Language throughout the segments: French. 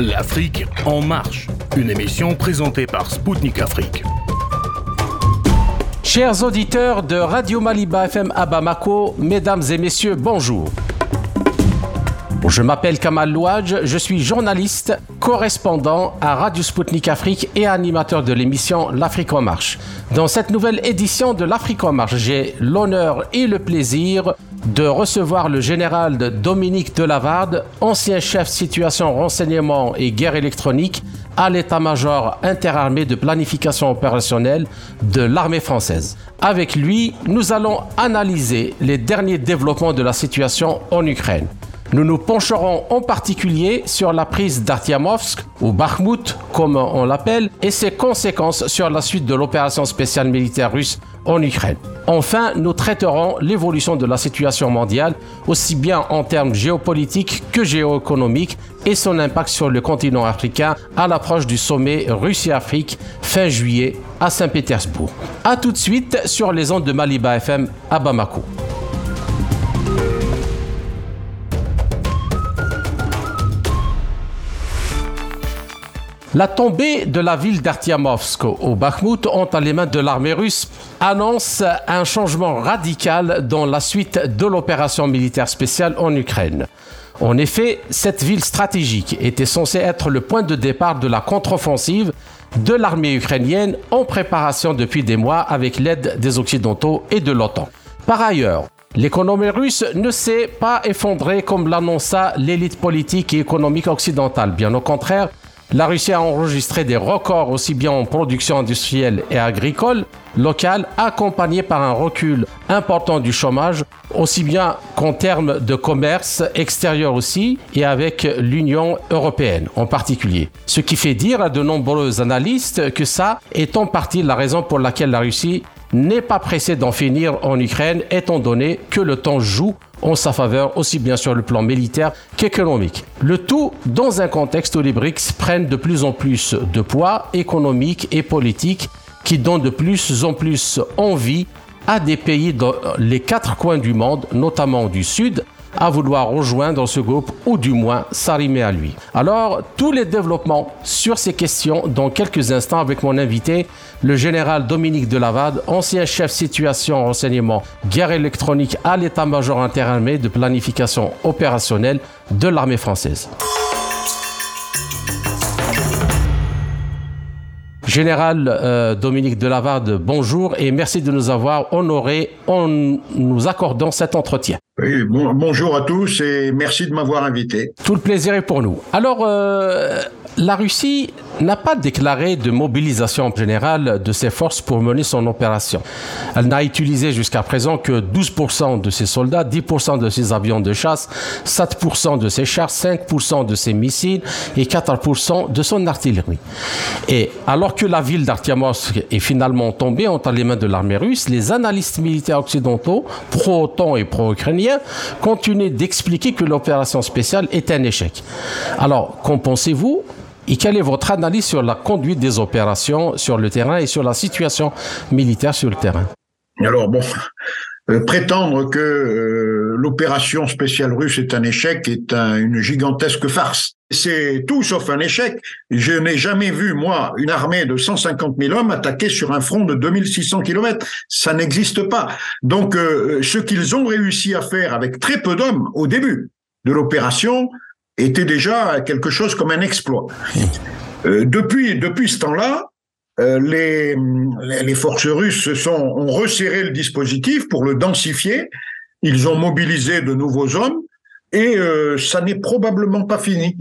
L'Afrique en marche, une émission présentée par Spoutnik Afrique. Chers auditeurs de Radio Maliba FM à mesdames et messieurs, bonjour. Je m'appelle Kamal Louadj, je suis journaliste, correspondant à Radio Sputnik Afrique et animateur de l'émission L'Afrique en marche. Dans cette nouvelle édition de l'Afrique en marche, j'ai l'honneur et le plaisir de recevoir le général Dominique Delavarde, ancien chef situation renseignement et guerre électronique à l'état-major interarmé de planification opérationnelle de l'armée française. Avec lui, nous allons analyser les derniers développements de la situation en Ukraine. Nous nous pencherons en particulier sur la prise d'Artiamovsk, ou Bakhmut comme on l'appelle, et ses conséquences sur la suite de l'opération spéciale militaire russe en Ukraine. Enfin, nous traiterons l'évolution de la situation mondiale, aussi bien en termes géopolitiques que géoéconomiques, et son impact sur le continent africain à l'approche du sommet Russie-Afrique fin juillet à Saint-Pétersbourg. A tout de suite sur les ondes de Maliba FM à Bamako. La tombée de la ville d'Artiamovsk au Bakhmut entre les mains de l'armée russe annonce un changement radical dans la suite de l'opération militaire spéciale en Ukraine. En effet, cette ville stratégique était censée être le point de départ de la contre-offensive de l'armée ukrainienne en préparation depuis des mois avec l'aide des Occidentaux et de l'OTAN. Par ailleurs, l'économie russe ne s'est pas effondrée comme l'annonça l'élite politique et économique occidentale. Bien au contraire, la Russie a enregistré des records aussi bien en production industrielle et agricole locale, accompagnés par un recul important du chômage, aussi bien qu'en termes de commerce extérieur aussi, et avec l'Union européenne en particulier. Ce qui fait dire à de nombreux analystes que ça est en partie la raison pour laquelle la Russie n'est pas pressée d'en finir en Ukraine, étant donné que le temps joue en sa faveur, aussi bien sur le plan militaire qu'économique. Le tout dans un contexte où les BRICS prennent de plus en plus de poids économique et politique qui donnent de plus en plus envie à des pays dans les quatre coins du monde, notamment du Sud, à vouloir rejoindre ce groupe ou du moins s'arrimer à lui. Alors, tous les développements sur ces questions dans quelques instants avec mon invité, le général Dominique Delavade, ancien chef situation renseignement guerre électronique à l'état-major interarmé de planification opérationnelle de l'armée française. Général euh, Dominique Delavade, bonjour et merci de nous avoir honorés en nous accordant cet entretien. Oui, bonjour à tous et merci de m'avoir invité. Tout le plaisir est pour nous. Alors, euh, la Russie n'a pas déclaré de mobilisation générale de ses forces pour mener son opération. Elle n'a utilisé jusqu'à présent que 12% de ses soldats, 10% de ses avions de chasse, 7% de ses chars, 5% de ses missiles et 4% de son artillerie. Et alors que la ville d'Artiamovsk est finalement tombée entre les mains de l'armée russe, les analystes militaires occidentaux, pro-OTAN et pro-ukrainiens, continuent d'expliquer que l'opération spéciale est un échec. Alors, qu'en pensez-vous? Et quelle est votre analyse sur la conduite des opérations sur le terrain et sur la situation militaire sur le terrain? Alors bon, prétendre que euh, l'opération spéciale russe est un échec est une gigantesque farce. C'est tout sauf un échec. Je n'ai jamais vu, moi, une armée de 150 000 hommes attaquer sur un front de 2600 km. Ça n'existe pas. Donc, euh, ce qu'ils ont réussi à faire avec très peu d'hommes au début de l'opération, était déjà quelque chose comme un exploit. Euh, depuis, depuis ce temps-là, euh, les, les forces russes sont, ont resserré le dispositif pour le densifier. Ils ont mobilisé de nouveaux hommes et euh, ça n'est probablement pas fini.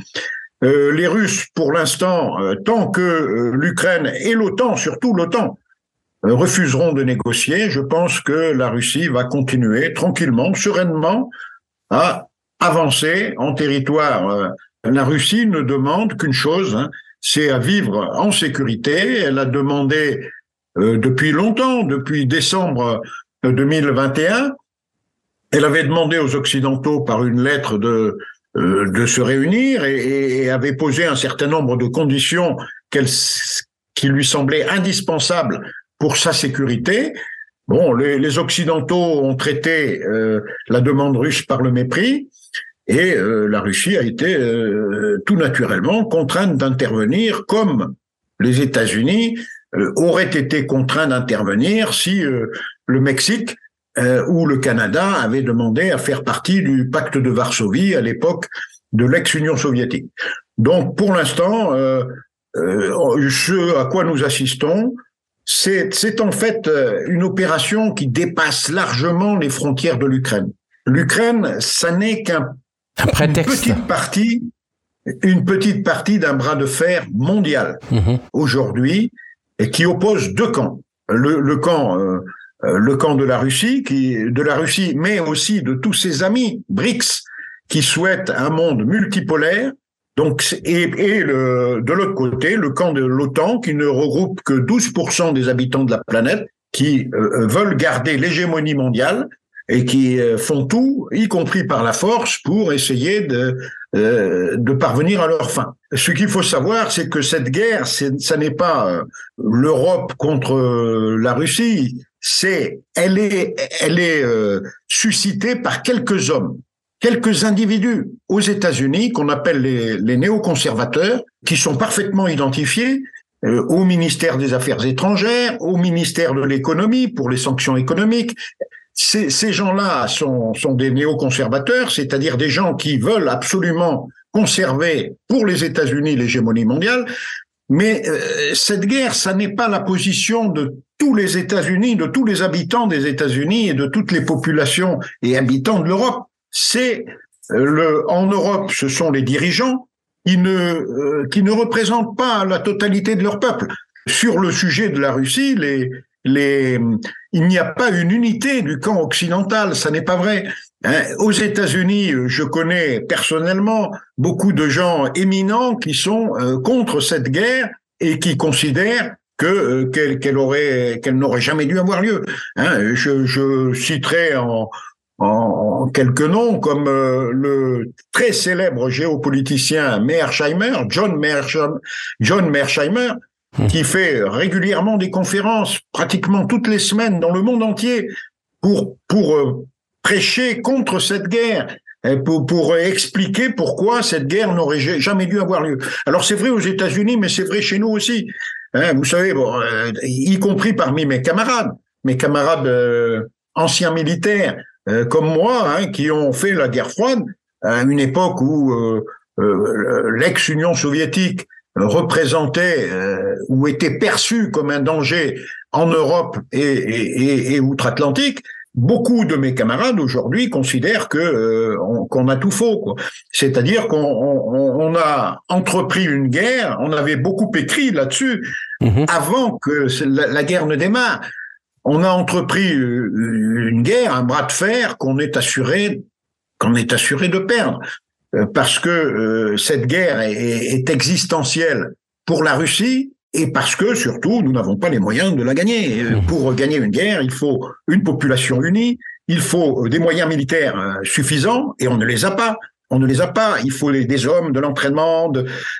Euh, les Russes, pour l'instant, euh, tant que l'Ukraine et l'OTAN, surtout l'OTAN, refuseront de négocier, je pense que la Russie va continuer tranquillement, sereinement, à avancer en territoire. Euh, la Russie ne demande qu'une chose, hein, c'est à vivre en sécurité. Elle a demandé euh, depuis longtemps, depuis décembre 2021, euh, elle avait demandé aux Occidentaux par une lettre de de se réunir et, et, avait posé un certain nombre de conditions qu'elle qui lui semblaient indispensables pour sa sécurité. Bon, les, les Occidentaux ont traité la demande russe par le mépris. Et la Russie a été tout naturellement contrainte d'intervenir comme les États-Unis auraient été contraints d'intervenir si le Mexique ou le Canada avaient demandé à faire partie du pacte de Varsovie à l'époque de l'ex-Union soviétique. Donc pour l'instant, euh, euh, ce à quoi nous assistons, c'est en fait euh, une opération qui dépasse largement les frontières de l'Ukraine. L'Ukraine, ça n'est qu'un petite partie, une petite partie d'un bras de fer mondial mhm. aujourd'hui et qui oppose deux camps. Le, le camp, euh, le camp de la Russie, qui de la Russie, mais aussi de tous ses amis BRICS qui souhaitent un monde multipolaire donc, et, et le, de l'autre côté, le camp de l'OTAN, qui ne regroupe que 12% des habitants de la planète, qui euh, veulent garder l'hégémonie mondiale et qui euh, font tout, y compris par la force, pour essayer de, euh, de parvenir à leur fin. Ce qu'il faut savoir, c'est que cette guerre, ça n'est pas l'Europe contre la Russie, c'est elle est elle est suscitée par quelques hommes quelques individus aux États-Unis qu'on appelle les, néoconservateurs, qui sont parfaitement identifiés euh, au ministère des Affaires étrangères, au ministère de l'économie pour les sanctions économiques. Ces, ces gens-là sont, sont des néoconservateurs, c'est-à-dire des gens qui veulent absolument conserver pour les États-Unis l'hégémonie mondiale. Mais euh, cette guerre, ça n'est pas la position de tous les États-Unis, de tous les habitants des États-Unis et de toutes les populations et habitants de l'Europe c'est euh, le, en Europe, ce sont les dirigeants qui ne, euh, qui ne représentent pas la totalité de leur peuple. Sur le sujet de la Russie, les, les, il n'y a pas une unité du camp occidental, ça n'est pas vrai. Hein. Aux États-Unis, je connais personnellement beaucoup de gens éminents qui sont euh, contre cette guerre et qui considèrent que qu'elle aurait qu'elle n'aurait jamais dû avoir lieu. Hein. Je, citerai en, quelques noms, comme euh, le très célèbre géopoliticien John Mearsheimer, John Mearsheimer. Qui fait régulièrement des conférences, pratiquement toutes les semaines dans le monde entier, pour pour euh, prêcher contre cette guerre. Pour, pour expliquer pourquoi cette guerre n'aurait jamais dû avoir lieu. Alors c'est vrai aux États-Unis, mais c'est vrai chez nous aussi. Hein, vous savez, euh, y compris parmi mes camarades, mes camarades anciens militaires, euh, comme moi, hein, qui ont fait la guerre froide à une époque où euh, euh, l'ex-Union soviétique représentait ou était perçue comme un danger en Europe et, et, et outre-Atlantique, beaucoup de mes camarades aujourd'hui considèrent que qu'on a tout faux. C'est-à-dire qu'on on, a entrepris une guerre, on avait beaucoup écrit là-dessus mm-hmm. avant que la, guerre ne démarre on a entrepris euh, une guerre, un bras de fer qu'on est assuré qu'on est assuré de perdre euh, parce que euh, cette guerre est, existentielle pour la Russie et parce que surtout nous n'avons pas les moyens de la gagner. Mmh. Pour gagner une guerre, il faut une population unie, il faut des moyens militaires suffisants et on ne les a pas. On ne les a pas. Il faut des hommes, de l'entraînement,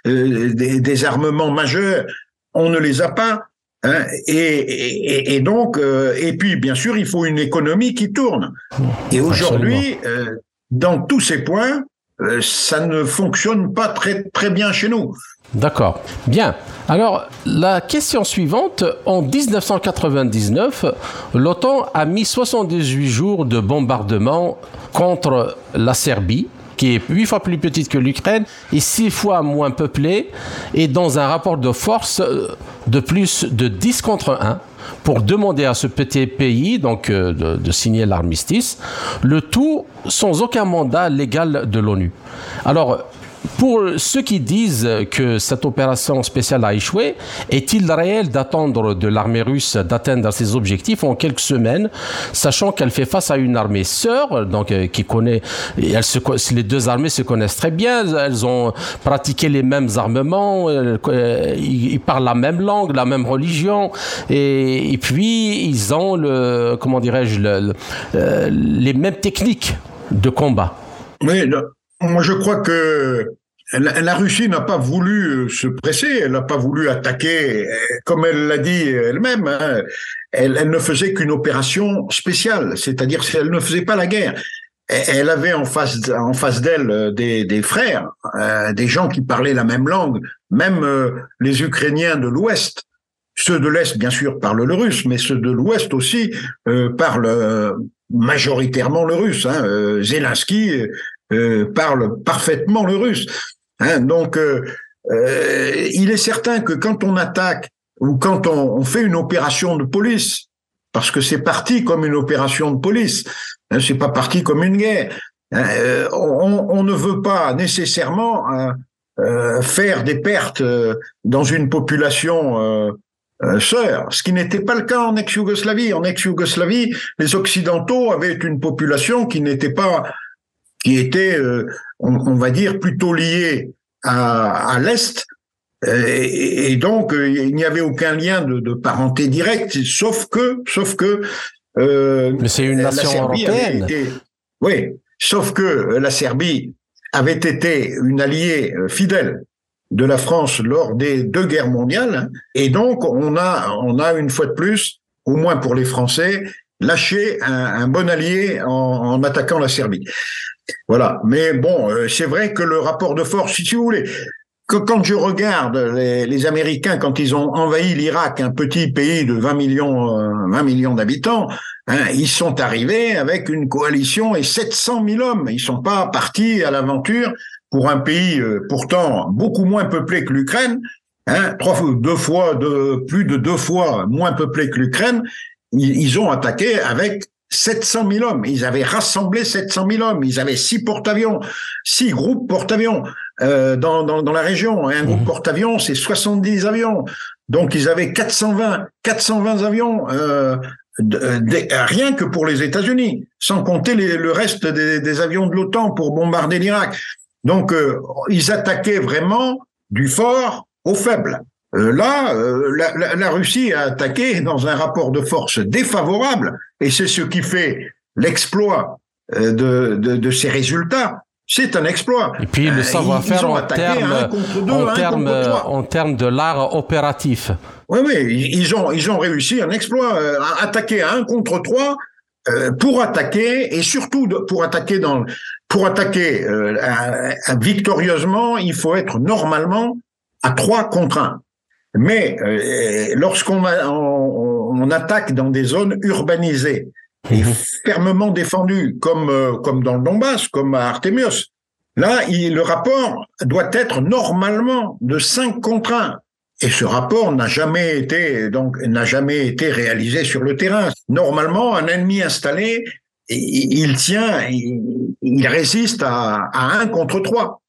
des, armements majeurs. On ne les a pas. Hein, et, et, donc, euh, et puis bien sûr, il faut une économie qui tourne. Et aujourd'hui, euh, dans tous ces points, euh, ça ne fonctionne pas très très bien chez nous. D'accord. Bien. Alors, la question suivante, en 1999, l'OTAN a mis 78 jours de bombardement contre la Serbie qui est huit fois plus petite que l'Ukraine et six fois moins peuplée, et dans un rapport de force euh, de plus de 10 contre 1 pour demander à ce petit pays donc euh, de, de signer l'armistice, le tout sans aucun mandat légal de l'ONU. Alors, pour ceux qui disent que cette opération spéciale a échoué, est-il réel d'attendre de l'armée russe d'atteindre ses objectifs en quelques semaines, sachant qu'elle fait face à une armée sœur, donc euh, qui connaît, elle se, les deux armées se connaissent très bien, elles ont pratiqué les mêmes armements, euh, ils parlent la même langue, la même religion, et, puis ils ont le, comment dirais-je, euh, les mêmes techniques de combat. Oui, moi, je crois que la, Russie n'a pas voulu euh, se presser, elle n'a pas voulu attaquer, euh, comme elle l'a dit elle-même. Hein. elle, ne faisait qu'une opération spéciale, c'est-à-dire qu'elle ne faisait pas la guerre. elle avait en face en face d'elle des, des frères, des gens qui parlaient la même langue, même les Ukrainiens de l'Ouest. Ceux de l'Est, bien sûr, parlent le russe, mais ceux de l'Ouest aussi parlent majoritairement le russe. Hein. Zelensky parle parfaitement le russe. Hein. Donc, il est certain que quand on attaque ou quand on, on fait une opération de police, parce que c'est parti comme une opération de police, hein, c'est pas parti comme une guerre. Hein, euh, on, on, ne veut pas nécessairement euh, euh faire des pertes euh, dans une population sœur, ce qui n'était pas le cas en ex-Yougoslavie. En ex-Yougoslavie, les Occidentaux avaient une population qui n'était pas, qui était, on, on, va dire, plutôt liée à, à l'Est euh, et, donc, euh, il n'y avait aucun lien de, de, parenté directe, sauf que, sauf que. Euh, Mais c'est une nation européenne. oui, sauf que la Serbie avait été une alliée fidèle de la France lors des deux guerres mondiales, et donc on a, on a une fois de plus, au moins pour les Français, lâché un, un bon allié en, en, attaquant la Serbie. Voilà. Mais bon, c'est vrai que le rapport de force, si vous voulez, que quand je regarde les, Américains quand ils ont envahi l'Irak, un petit pays de 20 millions, 20 euh, millions d'habitants, hein, ils sont arrivés avec une coalition et 700 000 hommes. Ils sont pas partis à l'aventure pour un pays euh, pourtant beaucoup moins peuplé que l'Ukraine, hein, trois, deux fois, plus de deux fois moins peuplé que l'Ukraine. Ils ont attaqué avec 700 000 hommes. Ils avaient rassemblé 700 000 hommes. Ils avaient six porte-avions, six groupes porte-avions euh, dans, dans, dans, la région. Et un groupe mmh. porte-avions, c'est 70 avions. Donc ils avaient 420, 420 avions. Euh, rien que pour les États-Unis, sans compter les, le reste des, des avions de l'OTAN pour bombarder l'Irak. Donc euh, ils attaquaient vraiment du fort au faible. Euh, là, euh, la, la, Russie a attaqué dans un rapport de force défavorable, et c'est ce qui fait l'exploit euh, de, de, de, ces résultats. C'est un exploit. Et puis le savoir-faire en termes en en termes de l'art opératif. Oui, oui, ils ont ils ont réussi un exploit, à attaquer à un contre trois pour attaquer et surtout pour attaquer dans pour attaquer victorieusement, il faut être normalement à trois contre un. Mais euh, lorsqu'on on, on, attaque dans des zones urbanisées et mhm. fermement défendues, comme, euh, comme dans le Donbass, comme à Artemios, là, il, le rapport doit être normalement de 5 contre 1. Et ce rapport n'a jamais été donc n'a jamais été réalisé sur le terrain. Normalement, un ennemi installé, il, tient, il, il résiste à, à 1 contre 3.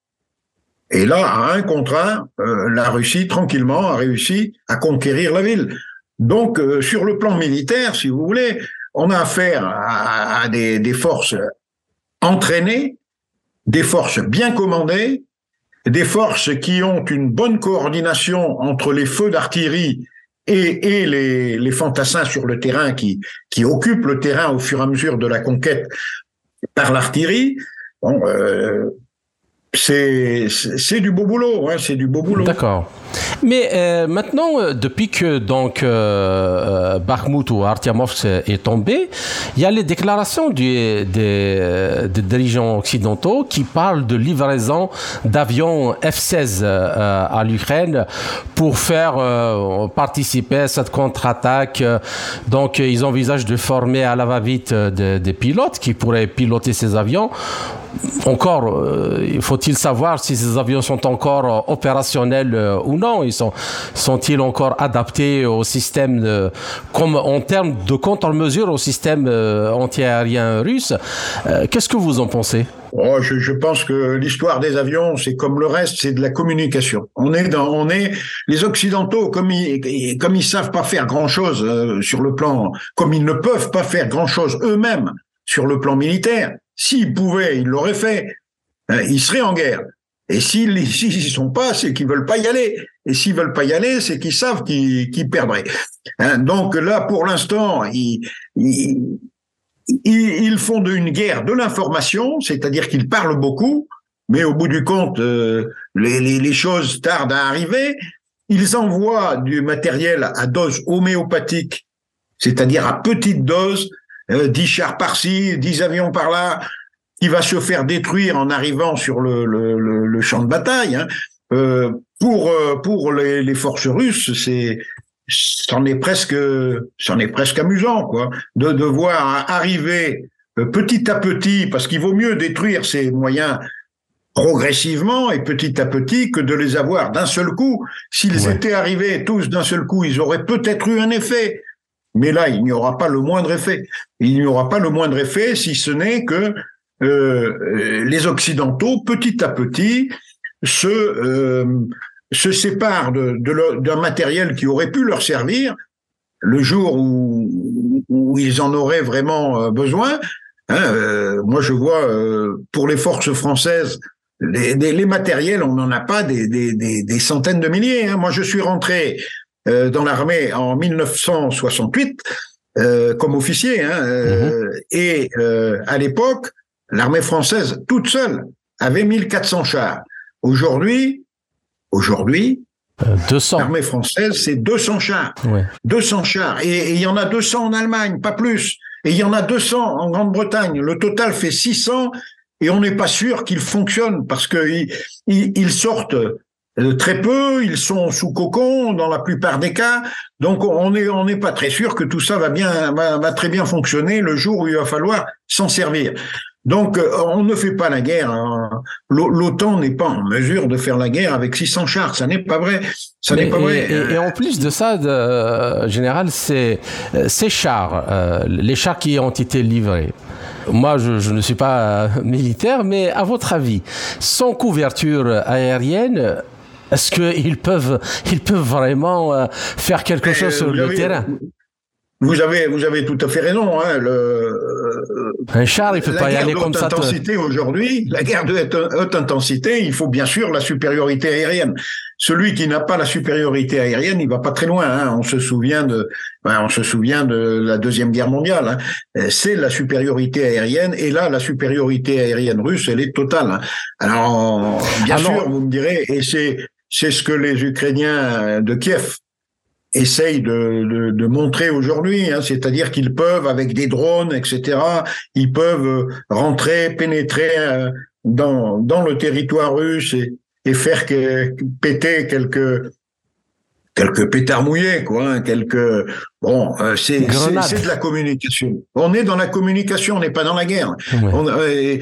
Et là, à un contre un, euh, la Russie, tranquillement, a réussi à conquérir la ville. Donc, euh, sur le plan militaire, si vous voulez, on a affaire à, des, des, forces entraînées, des forces bien commandées, des forces qui ont une bonne coordination entre les feux d'artillerie et, et les, les, fantassins sur le terrain qui, qui occupent le terrain au fur et à mesure de la conquête par l'artillerie. Bon, euh, c'est du beau boulot, hein, c'est du beau boulot. D'accord. Mais euh, maintenant, euh, depuis que donc euh, euh Bakhmut ou Artyamovsk est tombé, il y a les déclarations des, dirigeants occidentaux qui parlent de livraison d'avions F-16 euh, à l'Ukraine pour faire participer à cette contre-attaque. Donc, ils envisagent de former à la va-vite des pilotes qui pourraient piloter ces avions encore, faut-il savoir si ces avions sont encore opérationnels ou non Ils sont, sont-ils encore adaptés au système, comme en termes de contre-mesure au système euh, anti-aérien russe euh, Qu'est-ce que vous en pensez? Oh, je, pense que l'histoire des avions, c'est comme le reste, c'est de la communication. On est dans, on est les occidentaux, comme ils, comme savent pas faire grand chose euh, sur le plan, comme ils ne peuvent pas faire grand chose eux-mêmes sur le plan militaire. S'ils pouvaient, ils l'auraient fait. ils seraient en guerre. Et s'ils n'y sont pas, c'est qu'ils veulent pas y aller. Et s'ils veulent pas y aller, c'est qu'ils savent qu'ils perdraient. Hein, donc là, pour l'instant, ils, ils, ils, font une guerre de l'information, c'est-à-dire qu'ils parlent beaucoup, mais au bout du compte, euh, les, les, les, choses tardent à arriver. Ils envoient du matériel à dose homéopathique, c'est-à-dire à petite dose, euh, 10 chars par-ci, 10 avions par-là, qui va se faire détruire en arrivant sur le, le, le, champ de bataille. Hein. Euh, pour pour les, les forces russes, c'est c'en est presque c'en est presque amusant quoi de, de voir arriver petit à petit parce qu'il vaut mieux détruire ces moyens progressivement et petit à petit que de les avoir d'un seul coup. S'ils étaient arrivés tous d'un seul coup, ils auraient peut-être eu un effet. Mais là, il n'y aura pas le moindre effet. Il n'y aura pas le moindre effet si ce n'est que euh, les Occidentaux, petit à petit, se, euh, se séparent d'un de, matériel qui aurait pu leur servir le jour où, où ils en auraient vraiment euh, besoin. Hein, moi, je vois pour les forces françaises les, les, matériels, on n'en a pas des, des, des, centaines de milliers. Hein. Moi, je suis rentré dans l'armée en 1968 euh, comme officier, hein, mhm. et à l'époque, l'armée française toute seule avait 1400 chars. Aujourd'hui, aujourd'hui, 200. L'armée française, c'est 200 chars. Ouais. 200 chars. Et il y en a 200 en Allemagne, pas plus. Et il y en a 200 en Grande-Bretagne. Le total fait 600 et on n'est pas sûr qu'ils fonctionnent parce qu'ils ils, sortent euh, très peu, ils sont sous cocon dans la plupart des cas, donc on n'est on pas très sûr que tout ça va bien va, très bien fonctionner le jour où il va falloir s'en servir. Donc euh, on ne fait pas la guerre. Hein. L'OTAN n'est pas en mesure de faire la guerre avec 600 chars. Ça n'est pas vrai. Ça n'est pas vrai. Et, en plus de ça, de, euh, général, c'est ces chars, les chars qui ont été livrés. Moi, je, ne suis pas euh, militaire, mais à votre avis, sans couverture aérienne, est-ce qu'ils peuvent, ils peuvent vraiment euh, faire quelque chose sur le terrain? Vous avez, vous avez tout à fait raison. Hein, le, un char, il pas y aller comme ça. intensité aujourd'hui, la guerre de haute intensité, il faut bien sûr la supériorité aérienne. Celui qui n'a pas la supériorité aérienne, il va pas très loin. Hein. On se souvient de, ben, on se souvient de la deuxième guerre mondiale. Hein. C'est la supériorité aérienne, et là, la supériorité aérienne russe, elle est totale. Hein. Alors, bien sûr, vous me direz, et c'est c'est ce que les Ukrainiens de Kiev essayent de, de, montrer aujourd'hui, hein, c'est-à-dire qu'ils peuvent, avec des drones, etc., ils peuvent rentrer, pénétrer euh, dans, dans le territoire russe et, et faire que, péter quelques quelques pétards mouillés, quoi, hein, quelques bon, euh, c'est c'est de la communication. On est dans la communication, on n'est pas dans la guerre. On, euh,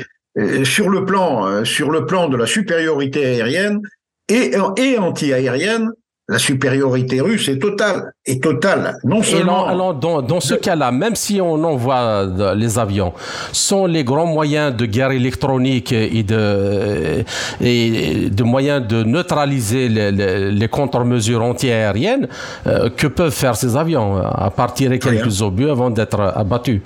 sur le plan sur le plan de la supériorité aérienne et et anti-aérienne, la supériorité russe est totale, est totale. Non seulement. alors, dans, dans, ce cas-là, même si on envoie les avions, sont les grands moyens de guerre électronique et de, et de moyens de neutraliser les, les, contre-mesures antiaériennes euh, que peuvent faire ces avions, à partir de quelques obus avant d'être abattus?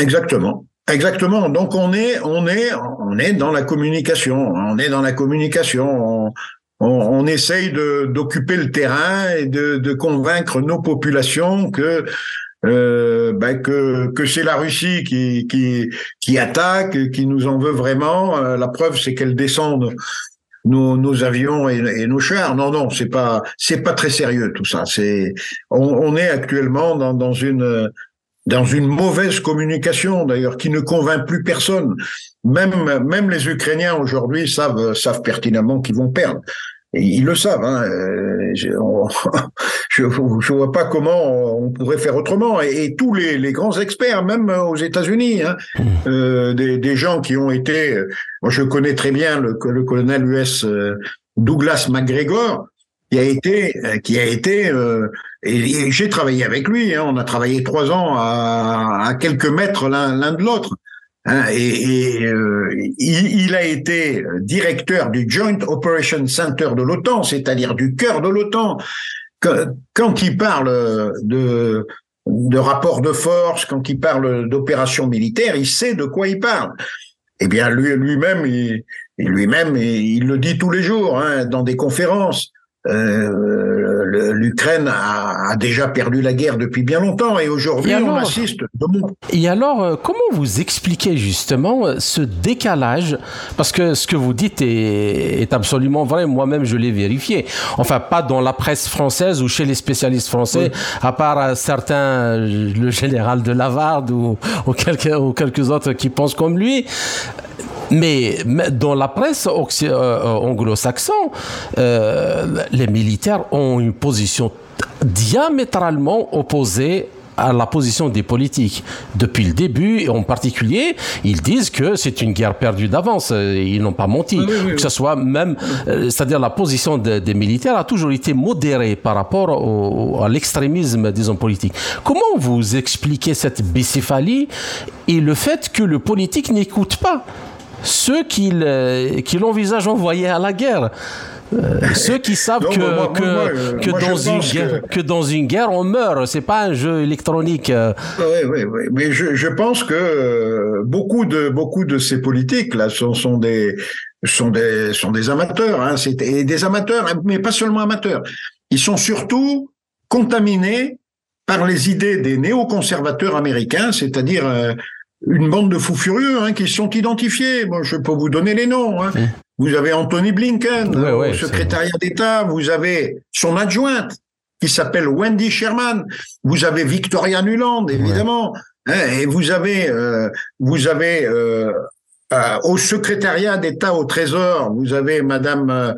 Exactement. Exactement. Donc on est, on est, on est dans la communication. On est dans la communication. On, on, on essaye d'occuper le terrain et de, de, convaincre nos populations que euh, ben que, que c'est la Russie qui, qui, qui attaque, qui nous en veut vraiment. Euh, la preuve, c'est qu'elle descend nos, nos avions et, et, nos chars. Non, non, c'est pas c'est pas très sérieux tout ça. C'est on, on, est actuellement dans, dans une dans une mauvaise communication d'ailleurs qui ne convainc plus personne. Même même les Ukrainiens aujourd'hui savent savent pertinemment qu'ils vont perdre. Et ils le savent. Hein. Euh, je, je, vois pas comment on pourrait faire autrement. Et, tous les, les, grands experts, même aux États-Unis, hein, mmh. euh, des, des, gens qui ont été. Moi, je connais très bien le, le colonel US euh, Douglas McGregor, qui a été, qui a été, euh, j'ai travaillé avec lui. Hein, on a travaillé trois ans à, quelques mètres l'un de l'autre. Hein, et, euh, il, a été directeur du Joint Operation Center de l'OTAN, c'est-à-dire du cœur de l'OTAN. Quand il parle de, de rapport de force, quand il parle d'opération militaire, il sait de quoi il parle. Eh bien, lui, lui-même, il, lui-même, il le dit tous les jours hein, dans des conférences. Euh, l'Ukraine a, déjà perdu la guerre depuis bien longtemps et aujourd'hui on assiste. Et alors, euh, comment vous expliquez justement euh, ce décalage? Parce que ce que vous dites est, absolument vrai. Moi-même, je l'ai vérifié. Enfin, pas dans la presse française ou chez les spécialistes français, à part certains, le général de Lavarde ou, ou, quelques, ou quelques autres qui pensent comme lui. Mais dans la presse euh, anglo-saxonne, les militaires ont une position diamétralement opposée à la position des politiques. Depuis le début, et en particulier, ils disent que c'est une guerre perdue d'avance. Ils n'ont pas menti. Que ce soit même, euh, c'est-à-dire la position des militaires a toujours été modérée par rapport à l'extrémisme, disons, politique. Comment vous expliquez cette bicéphalie et le fait que le politique n'écoute pas? Ceux qui l'envisagent envoyer à la guerre euh, ceux qui savent que, que, que, dans une guerre, que... dans une guerre, on meurt. C'est pas un jeu électronique. Euh. Oui, oui, oui. Mais je, je pense que euh, beaucoup de beaucoup de ces politiques là sont, sont des sont des sont des amateurs. Hein. C'est des amateurs, mais pas seulement amateurs. Ils sont surtout contaminés par les idées des néoconservateurs américains, c'est-à-dire une bande de fous furieux hein, qui sont identifiés. Moi, je peux vous donner les noms. Hein. Vous avez Anthony Blinken, au secrétariat d'État. Vous avez son adjointe qui s'appelle Wendy Sherman. Vous avez Victoria Nuland, évidemment. Hein, et vous avez, euh, vous avez euh, euh, au secrétariat d'État au Trésor, vous avez Madame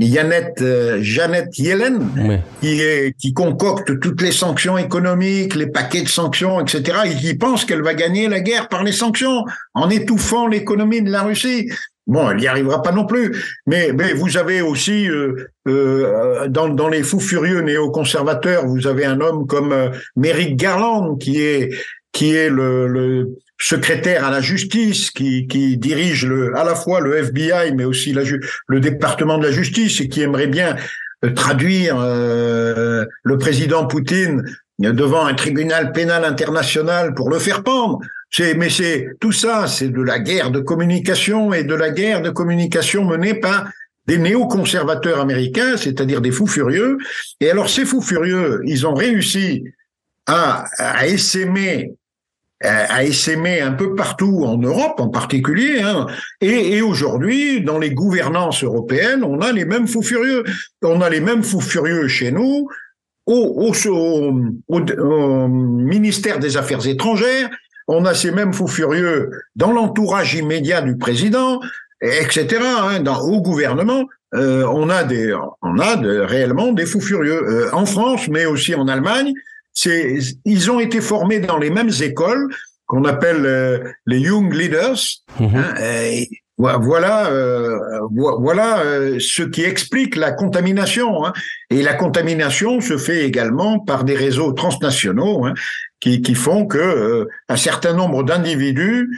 Yannette, Jeannette Yellen, qui, est, qui concocte toutes les sanctions économiques, les paquets de sanctions, etc., et qui pense qu'elle va gagner la guerre par les sanctions, en étouffant l'économie de la Russie. Bon, elle n'y arrivera pas non plus. Mais, mais vous avez aussi, euh, euh, dans, dans les fous furieux néoconservateurs, vous avez un homme comme euh, Merrick Garland, qui est, qui est le, le secrétaire à la justice, qui, qui dirige le, à la fois le FBI, mais aussi le département de la justice, et qui aimerait bien euh, traduire euh, le président Poutine devant un tribunal pénal international pour le faire pendre. C'est, mais c'est tout ça, c'est de la guerre de communication et de la guerre de communication menée par des néoconservateurs américains, c'est-à-dire des fous furieux. Et alors ces fous furieux, ils ont réussi à, à essaimer à essaimer un peu partout en Europe en particulier. Hein. Et, et aujourd'hui, dans les gouvernances européennes, on a les mêmes fous furieux. On a les mêmes fous furieux chez nous, au, au, au, au ministère des Affaires étrangères, on a ces mêmes fous furieux dans l'entourage immédiat du président, etc. Hein, dans, au gouvernement, euh, on a des, on a réellement des fous furieux euh, en France, mais aussi en Allemagne. C'est, ils ont été formés dans les mêmes écoles qu'on appelle euh, les Young Leaders. Mhm. Hein, voilà, euh, voilà euh, ce qui explique la contamination. Hein. Et la contamination se fait également par des réseaux transnationaux hein, qui, qui, font que un certain nombre d'individus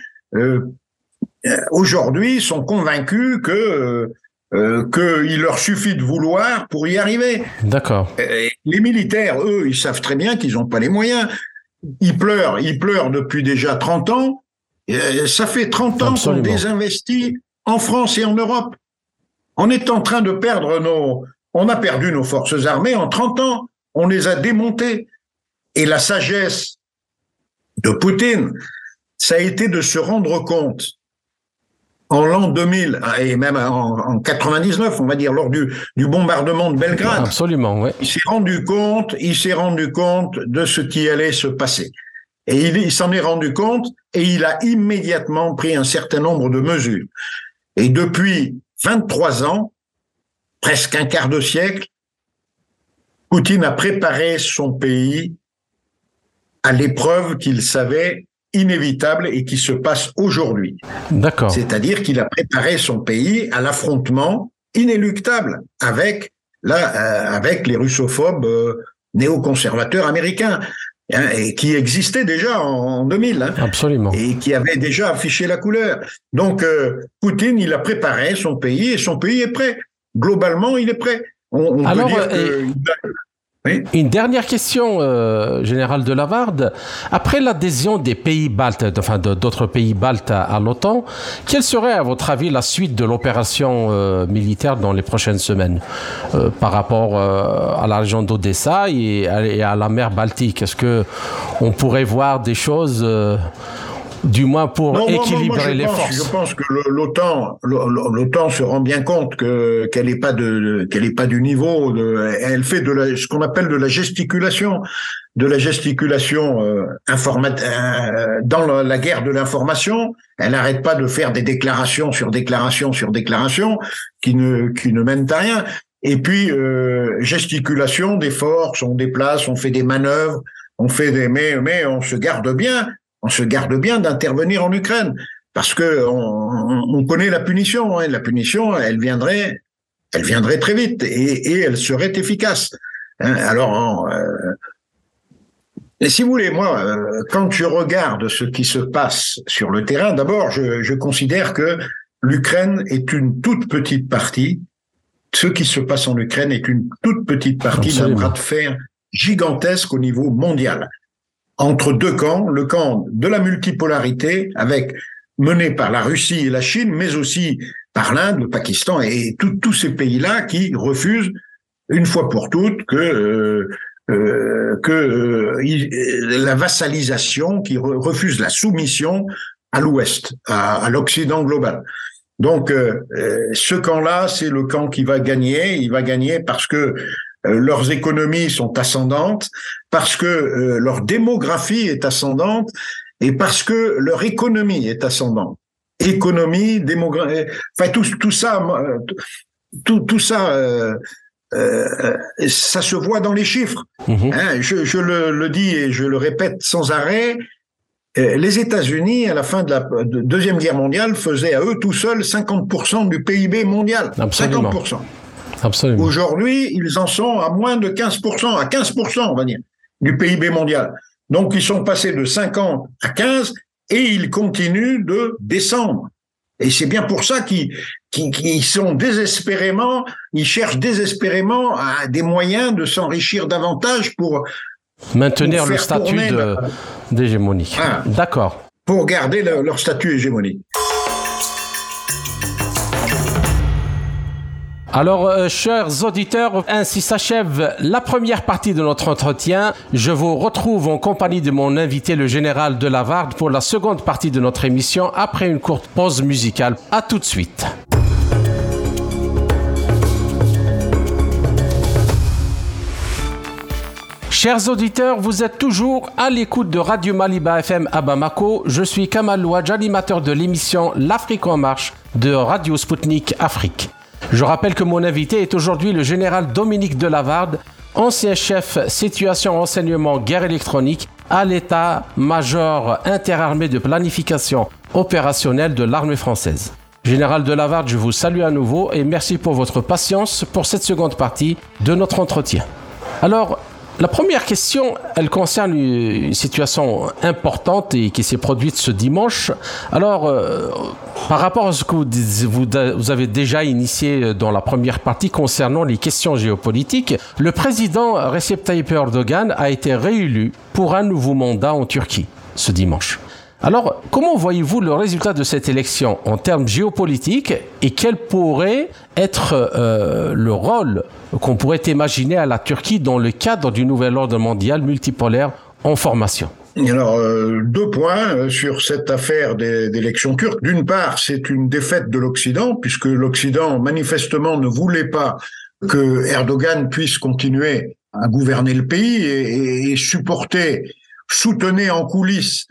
aujourd'hui sont convaincus que qu'il leur suffit de vouloir pour y arriver. D'accord. Les militaires, eux, ils savent très bien qu'ils n'ont pas les moyens. Ils pleurent, ils pleurent depuis déjà 30 ans euh, ça fait 30 ans qu'on désinvestit en France et en Europe. On est en train de perdre nos... On a perdu nos forces armées en 30 ans. On les a démontées. Et la sagesse de Poutine, ça a été de se rendre compte en l'an 2000 et même en, 99, on va dire lors du, du bombardement de Belgrade. Absolument, oui. Il s'est rendu compte, il s'est rendu compte de ce qui allait se passer. Et il, s'en est rendu compte et il a immédiatement pris un certain nombre de mesures. Et depuis 23 ans, presque un quart de siècle, Poutine a préparé son pays à l'épreuve qu'il savait inévitable et qui se passe aujourd'hui. D'accord. C'est-à-dire qu'il a préparé son pays à l'affrontement inéluctable avec là, euh, avec les russophobes euh, néoconservateurs américains. Hein, et qui existait déjà en, 2000. Hein, Absolument. Et qui avait déjà affiché la couleur. Donc, euh, Poutine, il a préparé son pays et son pays est prêt. Globalement, il est prêt. On, Alors, peut dire que... Une dernière question, euh, général de Lavarde. Après l'adhésion des pays baltes, enfin d'autres pays baltes à, l'OTAN, quelle serait, à votre avis, la suite de l'opération euh, militaire dans les prochaines semaines euh, par rapport à la région d'Odessa et, et, à la mer Baltique? Est-ce que on pourrait voir des choses du moins pour équilibrer les forces. Je pense que l'OTAN, l'OTAN se rend bien compte que qu'elle n'est pas de qu'elle est pas du niveau. De, elle fait de la, ce qu'on appelle de la gesticulation, de la gesticulation euh, euh dans la, guerre de l'information. Elle n'arrête pas de faire des déclarations sur déclarations sur déclarations qui ne qui ne mènent à rien. Et puis euh, gesticulation des forces, on déplace, on fait des manœuvres, on fait des mais mais on se garde bien on se garde bien d'intervenir en Ukraine parce que on, connaît la punition. Hein. La punition, elle viendrait, elle viendrait très vite et, elle serait efficace. Hein. Alors, euh, si vous voulez, moi, euh, quand je regarde ce qui se passe sur le terrain, d'abord, je, considère que l'Ukraine est une toute petite partie. Ce qui se passe en Ukraine est une toute petite partie d'un bras de fer gigantesque au niveau mondial entre deux camps, le camp de la multipolarité avec mené par la Russie et la Chine, mais aussi par l'Inde, le Pakistan et tous ces pays-là qui refusent une fois pour toutes que euh, euh, que euh, la vassalisation, qui refuse la soumission à l'Ouest, à, à l'Occident global. Donc, ce camp-là, c'est le camp qui va gagner. Il va gagner parce que euh, leurs économies sont ascendantes, parce que euh, leur démographie est ascendante et parce que leur économie est ascendante. Économie, démographie, enfin tout, tout ça, tout, tout ça, euh, ça se voit dans les chiffres. Mhm. Hein, je, je le, le, dis et je le répète sans arrêt. Les États-Unis, à la fin de la deuxième guerre mondiale, faisaient à eux tout seuls 50% du PIB mondial. Absolument. 50%. Aujourd'hui, ils en sont à moins de 15%, à 15%, on va dire, du PIB mondial. Donc, ils sont passés de 50 à 15 et ils continuent de descendre. Et c'est bien pour ça qu'ils sont désespérément, ils cherchent désespérément à des moyens de s'enrichir davantage pour maintenir le statut d'hégémonie. Ah. D'accord. Pour garder leur statut hégémonique. Alors, euh, chers auditeurs, ainsi s'achève la première partie de notre entretien. Je vous retrouve en compagnie de mon invité, le général de Lavarde, pour la seconde partie de notre émission après une courte pause musicale. À tout de suite. Chers auditeurs, vous êtes toujours à l'écoute de Radio Maliba FM à Bamako. Je suis Kamal animateur de l'émission L'Afrique en marche de Radio Sputnik Afrique. Je rappelle que mon invité est aujourd'hui le général Dominique Delavarde, ancien chef situation renseignement guerre électronique à l'état-major interarmé de planification opérationnelle de l'armée française. Général Delavarde, je vous salue à nouveau et merci pour votre patience pour cette seconde partie de notre entretien. Alors, la première question, elle concerne une situation importante et qui s'est produite ce dimanche. Alors, euh, par rapport à ce que vous, avez déjà initié dans la première partie concernant les questions géopolitiques, le président Recep Tayyip Erdogan a été réélu pour un nouveau mandat en Turquie ce dimanche. Alors, comment voyez-vous le résultat de cette élection en termes géopolitiques et quel pourrait être euh, le rôle qu'on pourrait imaginer à la Turquie dans le cadre du nouvel ordre mondial multipolaire en formation? Alors, euh, deux points euh, sur cette affaire d'élection turque. D'une part, c'est une défaite de l'Occident, puisque l'Occident, manifestement, ne voulait pas que Erdogan puisse continuer à gouverner le pays et, et supporter, soutenir en coulisses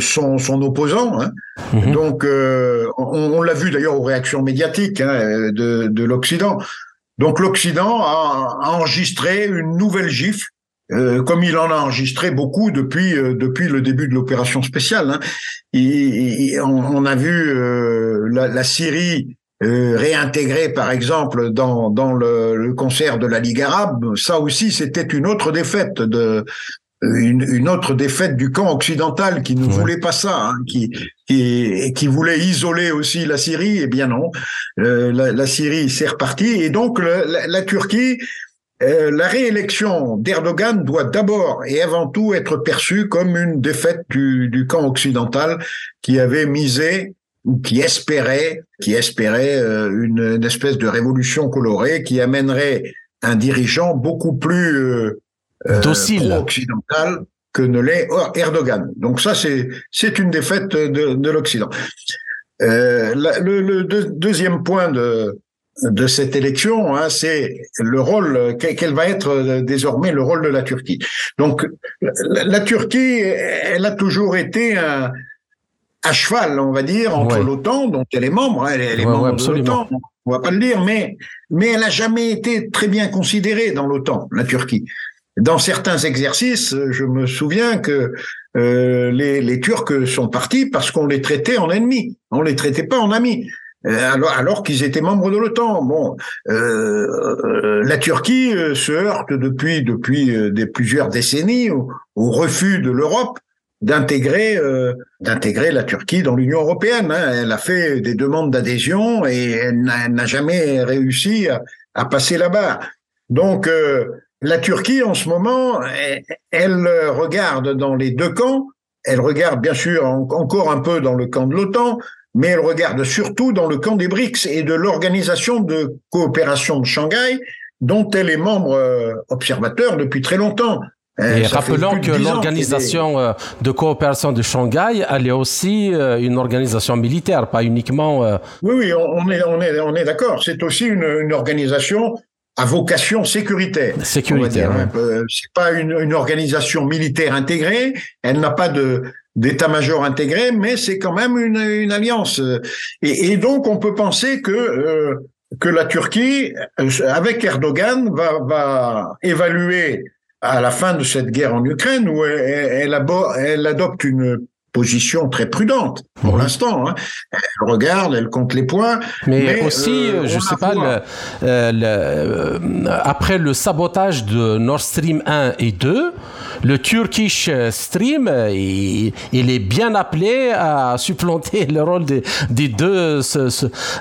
son, son opposant. Hein. Mhm. Donc, euh, on, l'a vu d'ailleurs aux réactions médiatiques hein, de, de l'Occident. Donc, l'Occident a, enregistré une nouvelle gifle, euh, comme il en a enregistré beaucoup depuis depuis le début de l'opération spéciale. Hein. on, a vu la, la, Syrie réintégrée, par exemple, dans, dans le, le, concert de la Ligue arabe. Ça aussi, c'était une autre défaite de, une, autre défaite du camp occidental qui ne voulait pas ça, hein, qui, qui, qui voulait isoler aussi la Syrie. Eh bien non, euh, la, la, Syrie s'est repartie et donc la, la Turquie. Euh, la réélection d'Erdogan doit d'abord et avant tout être perçue comme une défaite du, du camp occidental qui avait misé ou qui espérait, qui espérait euh, une, une, espèce de révolution colorée qui amènerait un dirigeant beaucoup plus euh, docile, occidental que ne l'est Erdogan. Donc ça, c'est c'est une défaite de, de l'Occident. Euh, le, deuxième point de de cette élection, hein, c'est le rôle, quel va être désormais le rôle de la Turquie. Donc, la, Turquie, elle a toujours été un, à cheval, on va dire, entre l'OTAN, dont elle est membre, hein, elle, est membre de l'OTAN, on va pas le dire, mais, mais elle n'a jamais été très bien considérée dans l'OTAN, la Turquie. Dans certains exercices, je me souviens que euh, les, les Turcs sont partis parce qu'on les traitait en ennemis, on les traitait pas en amis. Euh, alors, alors qu'ils étaient membres de l'OTAN. Bon, euh, euh la Turquie euh, se heurte depuis depuis des plusieurs décennies au, au refus de l'Europe d'intégrer d'intégrer la Turquie dans l'Union européenne. Hein. Elle a fait des demandes d'adhésion et elle n'a jamais réussi à, à passer la barre. Donc la Turquie en ce moment, elle, regarde dans les deux camps. Elle regarde bien sûr encore un peu dans le camp de l'OTAN, mais elle regarde surtout dans le camp des BRICS et de l'organisation de coopération de Shanghai, dont elle est membre euh, observateur depuis très longtemps. Euh, et rappelons que l'organisation euh, de coopération de Shanghai, elle est aussi une organisation militaire, pas uniquement. Oui, oui, on est, on est, on est d'accord. C'est aussi une, une, organisation à vocation sécuritaire. Sécuritaire. Hein. C'est pas une, une, organisation militaire intégrée. Elle n'a pas de d'état-major intégré, mais c'est quand même une, une alliance. Et, et, donc, on peut penser que euh, que la Turquie, euh, avec Erdogan, va, va évaluer à la fin de cette guerre en Ukraine, où elle, elle, elle adopte une position très prudente pour l'instant. Hein. Elle regarde, elle compte les points. Mais, aussi, euh, je sais pas, le, euh, après le sabotage de Nord Stream 1 et 2, le Turkish Stream, il, est bien appelé à supplanter le rôle des, des deux,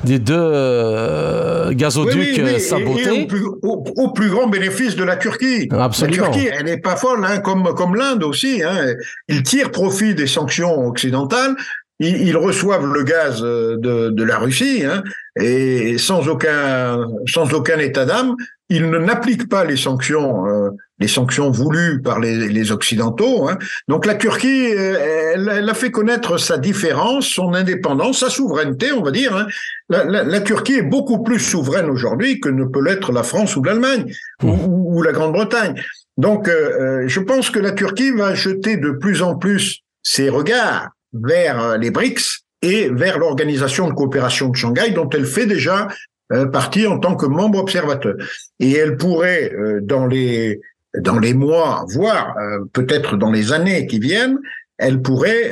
des deux euh, gazoducs sabotés. au, plus, grand bénéfice de la Turquie. Absolument. La Turquie, elle n'est pas folle, hein, comme, comme l'Inde aussi. Hein. Il tire profit des sanctions occidentales ils, reçoivent le gaz euh, de, de la Russie hein, et sans aucun sans aucun état d'âme, ils ne n'appliquent pas les sanctions euh, les sanctions voulues par les, les occidentaux. Hein. Donc la Turquie, euh, elle, elle, a fait connaître sa différence, son indépendance, sa souveraineté, on va dire. Hein. La, la, la, Turquie est beaucoup plus souveraine aujourd'hui que ne peut l'être la France ou l'Allemagne ou, mmh. ou, la Grande-Bretagne. Donc je pense que la Turquie va jeter de plus en plus ses regards vers euh, les BRICS et vers l'organisation de coopération de Shanghai dont elle fait déjà euh, partie en tant que membre observateur. Et elle pourrait, euh, dans les dans les mois, voire peut-être dans les années qui viennent, elle pourrait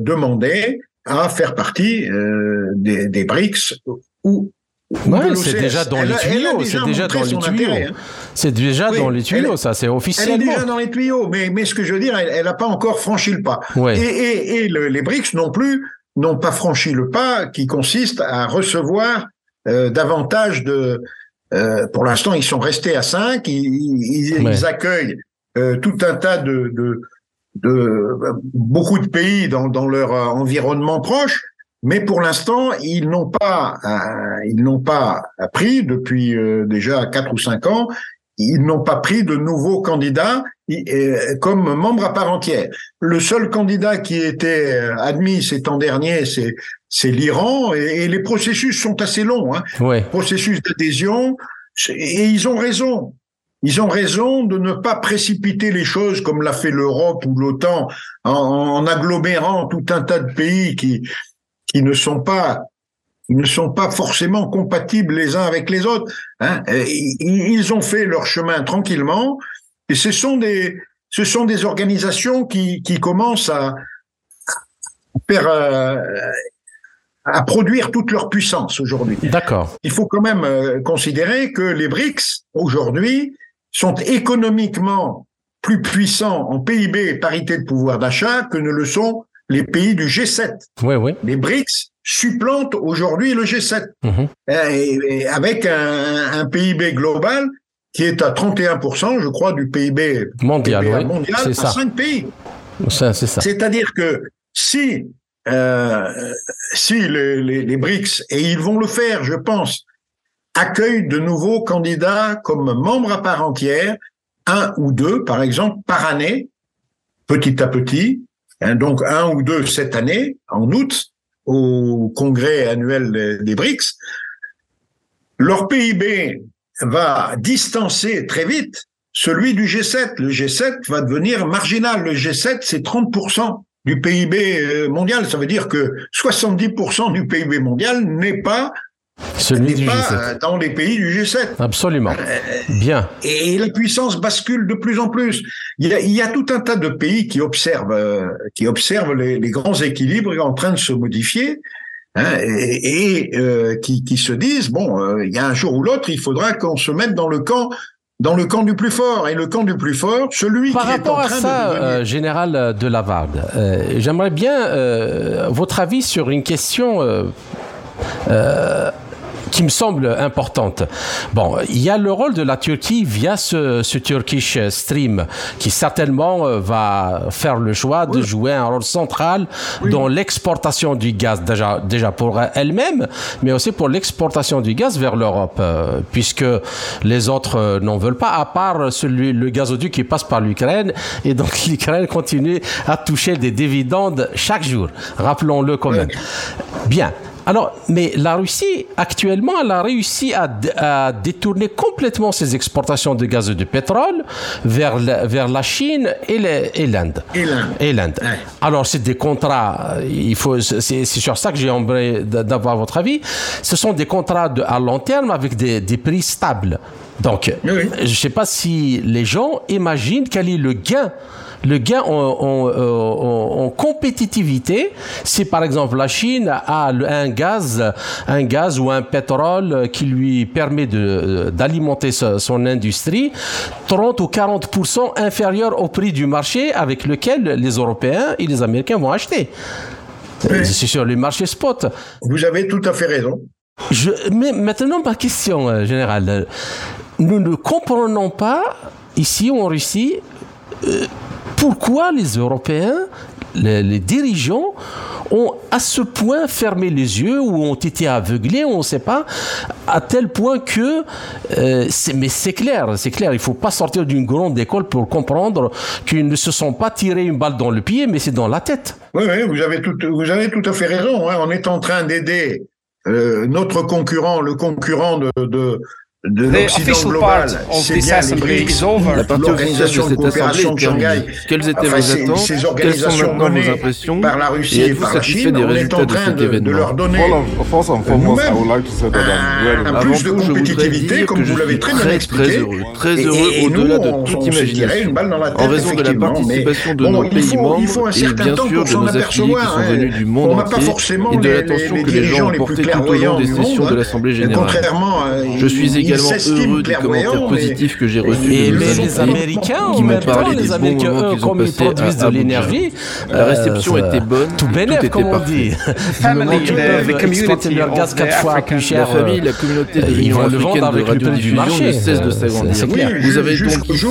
demander à faire partie des, des BRICS ou c'est déjà dans les tuyaux. C'est déjà dans les tuyaux. C'est déjà dans les tuyaux, ça, c'est officiellement. Elle est déjà dans les tuyaux, mais, mais ce que je veux dire, elle n'a pas encore franchi le pas. Et, et, et les BRICS non plus n'ont pas franchi le pas qui consiste à recevoir euh, davantage de. Euh, pour l'instant, ils sont restés à 5, ils, ils, accueillent euh, tout un tas de, de, de, beaucoup de pays dans, dans leur environnement proche. Mais pour l'instant, ils n'ont pas, euh, ils n'ont pas pris depuis euh, déjà quatre ou cinq ans, ils n'ont pas pris de nouveaux candidats euh, comme membres à part entière. Le seul candidat qui était admis ces temps derniers, c'est c'est l'Iran, et, les processus sont assez longs. Hein. Processus d'adhésion, et ils ont raison. Ils ont raison de ne pas précipiter les choses comme l'a fait l'Europe ou l'OTAN en, en agglomérant tout un tas de pays qui qui ne sont pas ils ne sont pas forcément compatibles les uns avec les autres. Hein. Ils ont fait leur chemin tranquillement, et ce sont des ce sont des organisations qui, qui commencent à faire euh, à produire toute leur puissance aujourd'hui. D'accord. Il faut quand même euh, considérer que les BRICS aujourd'hui sont économiquement plus puissants en PIB et parité de pouvoir d'achat que ne le sont les pays du G7. Oui, oui. Les BRICS supplantent aujourd'hui le G7 mhm. et, avec un, PIB global qui est à 31%, je crois, du PIB mondial, oui. mondial à ça. 5 pays. C'est ça. C'est-à-dire que si euh, si les, les, les, BRICS, et ils vont le faire, je pense, accueillent de nouveaux candidats comme membres à part entière, un ou deux, par exemple, par année, petit à petit, hein, donc un ou deux cette année, en août, au congrès annuel des BRICS, leur PIB va distancer très vite celui du G7. Le G7 va devenir marginal. Le G7, c'est 30% du PIB euh, mondial. Ça veut dire que 70% du PIB mondial n'est pas celui du G7. Euh, dans les pays du G7. Absolument. Euh, Bien. Et la puissance bascule de plus en plus. Il y a, il y a tout un tas de pays qui observent, qui observent les, les, grands équilibres en train de se modifier. Hein, et, et qui, qui, se disent bon, il y a un jour ou l'autre, il faudra qu'on se mette dans le camp dans le camp du plus fort. Et le camp du plus fort, celui Par qui rapport est en train à ça, de devenir... euh, général de Lavarde, euh, j'aimerais bien euh, votre avis sur une question qui me semble importante. Bon, il y a le rôle de la Turquie via ce, ce Turkish Stream qui certainement euh, va faire le choix de jouer un rôle central oui. dans l'exportation du gaz, déjà, déjà pour elle-même, mais aussi pour l'exportation du gaz vers l'Europe, euh, puisque les autres euh, n'en veulent pas, à part celui, le gazoduc qui passe par l'Ukraine, et donc l'Ukraine continue à toucher des dividendes chaque jour. Rappelons-le quand même. Bien. Alors, mais la Russie, actuellement, elle a réussi à, à détourner complètement ses exportations de gaz et de pétrole vers la, vers la Chine et l'Inde. Et l'Inde. Ouais. Alors, c'est des contrats, il faut, c'est sur ça que j'ai envie d'avoir votre avis. Ce sont des contrats de, à long terme avec des, des prix stables. Donc, oui. je ne sais pas si les gens imaginent quel est le gain le gain en, en, en, en, compétitivité, si par exemple la Chine a un gaz, un gaz ou un pétrole qui lui permet d'alimenter son industrie, 30 ou 40% inférieur au prix du marché avec lequel les Européens et les Américains vont acheter. Oui. C'est sur les marchés spot. Vous avez tout à fait raison. Je, mais maintenant, ma question euh, générale. Nous ne comprenons pas, ici en Russie, euh, pourquoi les Européens, les, dirigeants, ont à ce point fermé les yeux ou ont été aveuglés, on ne sait pas, à tel point que, euh, mais c'est clair, c'est clair, il ne faut pas sortir d'une grande école pour comprendre qu'ils ne se sont pas tirés une balle dans le pied, mais c'est dans la tête. Oui, oui, vous avez tout, vous avez tout à fait raison. Hein. On est en train d'aider euh, notre concurrent, le concurrent de de l'Occident global, c'est bien les BRICS, l'Organisation de coopération de Shanghai. Quelles étaient vos attentes Ces organisations Quelles sont vos impressions par la Russie et, et par la Chine, on est en train de, de, leur donner nous-mêmes un, un plus de compétitivité, comme vous l'avez très bien expliqué. Très heureux au-delà de toute imagination. En raison de la participation de nos pays membres et bien sûr de nos affiliés qui sont venus du monde entier et de l'attention que les gens ont portée tout au long des sessions de l'Assemblée générale. Je suis également heureux du commentaire positif que j'ai reçu et de mais les Américains, qui m'ont parlé des bons moments qu'ils ont passés à de l'énergie, La réception euh, était bonne, tout comme on dit. Gaz of quatre fois African- plus cher. La famille, euh, la communauté de l'Union africaine de radiodiffusion ne cesse de s'agrandir. Vous avez donc ici,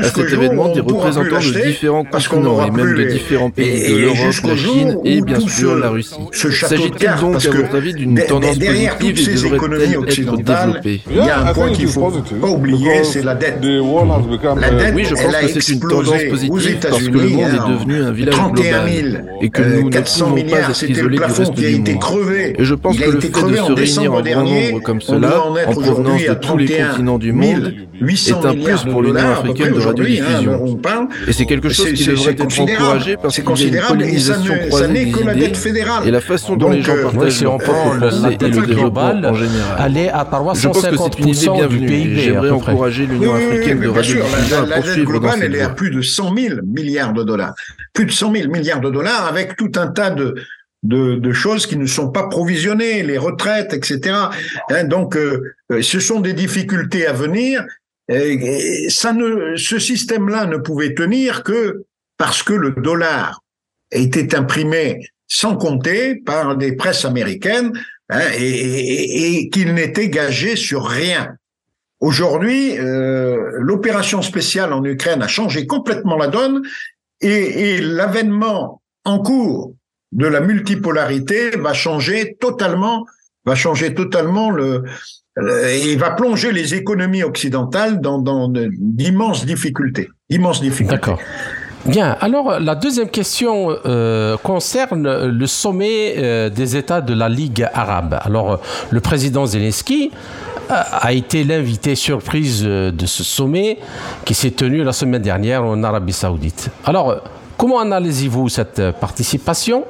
à cet événement, des représentants de différents continents et même de différents pays de l'Europe, la Chine et bien sûr la Russie. S'agit-il cartes, donc, à que votre avis, d'une tendance positive et devrait-elle être développée il y a un point qu'il faut pas oublier, c'est la dette. La dette, Oui, je pense elle a que c'est une tendance explosé aux positive parce que le États-Unis, monde hein, est devenu un village 31 global 000, et que euh, nous ne 400 pouvons pas milliards, être c'était le isolés du plafond reste qui a du été monde. crevé. Et je pense Il que a le été fait de crevé se en réunir décembre en grand dernier, nombre comme on cela, doit en être provenance aujourd'hui de à tous les 31 continents du monde, 800 est un plus de pour l'Union africaine de aujourd'hui, hein, radiodiffusion. Et c'est quelque chose qui devrait être considérable. encouragé parce qu'il y a une et ça croisée n'est des que la idées dette fédérale. et la façon dont les gens Donc, euh, partagent si leur on prend propre le- la pensée et dette le développement globale, en général. est à Je pense que c'est une idée 350% du. PIB. J'aimerais encourager Oui, l'Union oui, oui, africaine mais de bien sûr, radiodiffusion la, à la dette poursuivre globale, elle est à plus de 100 000 milliards de dollars. Plus de 100 000 milliards de dollars avec tout un tas de, de, de choses qui ne sont pas provisionnées, les retraites, etc. Hein, donc, euh, euh, ce sont des difficultés à venir. Et, et ça ne, ce système-là ne pouvait tenir que parce que le dollar était imprimé sans compter par des presses américaines hein, et, qu'il n'était gagé sur rien. Aujourd'hui, euh, l'opération spéciale en Ukraine a changé complètement la donne et, l'avènement en cours de la multipolarité va changer totalement, va changer totalement le, et va plonger les économies occidentales dans, d'immenses difficultés, immenses difficultés. D'accord. Bien, alors la deuxième question euh, concerne le sommet euh, des États de la Ligue arabe. Alors le président Zelensky a été l'invité surprise de ce sommet qui s'est tenu la semaine dernière en Arabie saoudite. Alors, comment analysez-vous cette participation?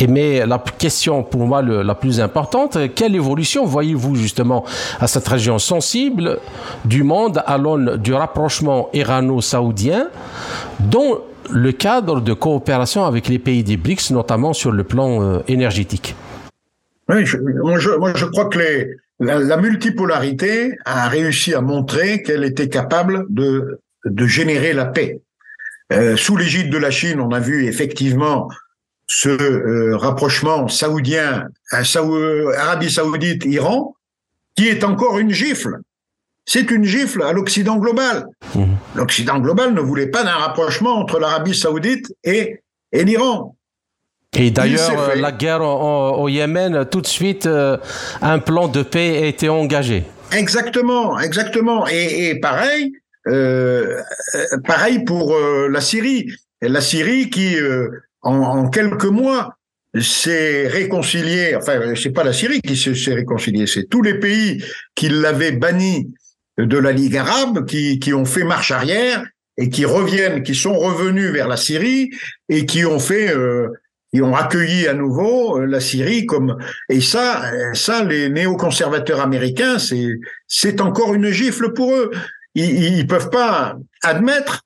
Et mais la question pour moi la plus importante, quelle évolution voyez-vous justement à cette région sensible du monde à l'aune du rapprochement irano-saoudien, dont le cadre de coopération avec les pays des BRICS, notamment sur le plan euh, énergétique? Oui, moi, je, crois que la, multipolarité a réussi à montrer qu'elle était capable de, de générer la paix. Euh, sous l'égide de la Chine, on a vu effectivement ce euh, rapprochement saoudien, euh, Arabie saoudite, Iran, qui est encore une gifle. C'est une gifle à l'Occident global. Mmh. L'Occident global ne voulait pas d'un rapprochement entre l'Arabie saoudite et, et l'Iran. Et d'ailleurs, la guerre au, Yémen, tout de suite, euh, un plan de paix a été engagé. Exactement, exactement. Et, et pareil, pareil pour la Syrie. La Syrie qui en, quelques mois, s'est réconcilié, enfin, c'est pas la Syrie qui s'est réconciliée, c'est tous les pays qui l'avaient banni de la Ligue arabe, qui, qui ont fait marche arrière et qui reviennent, qui sont revenus vers la Syrie et qui ont fait, euh, qui ont accueilli à nouveau euh, la Syrie comme et ça, ça les néoconservateurs américains, c'est c'est encore une gifle pour eux. Ils, ils peuvent pas admettre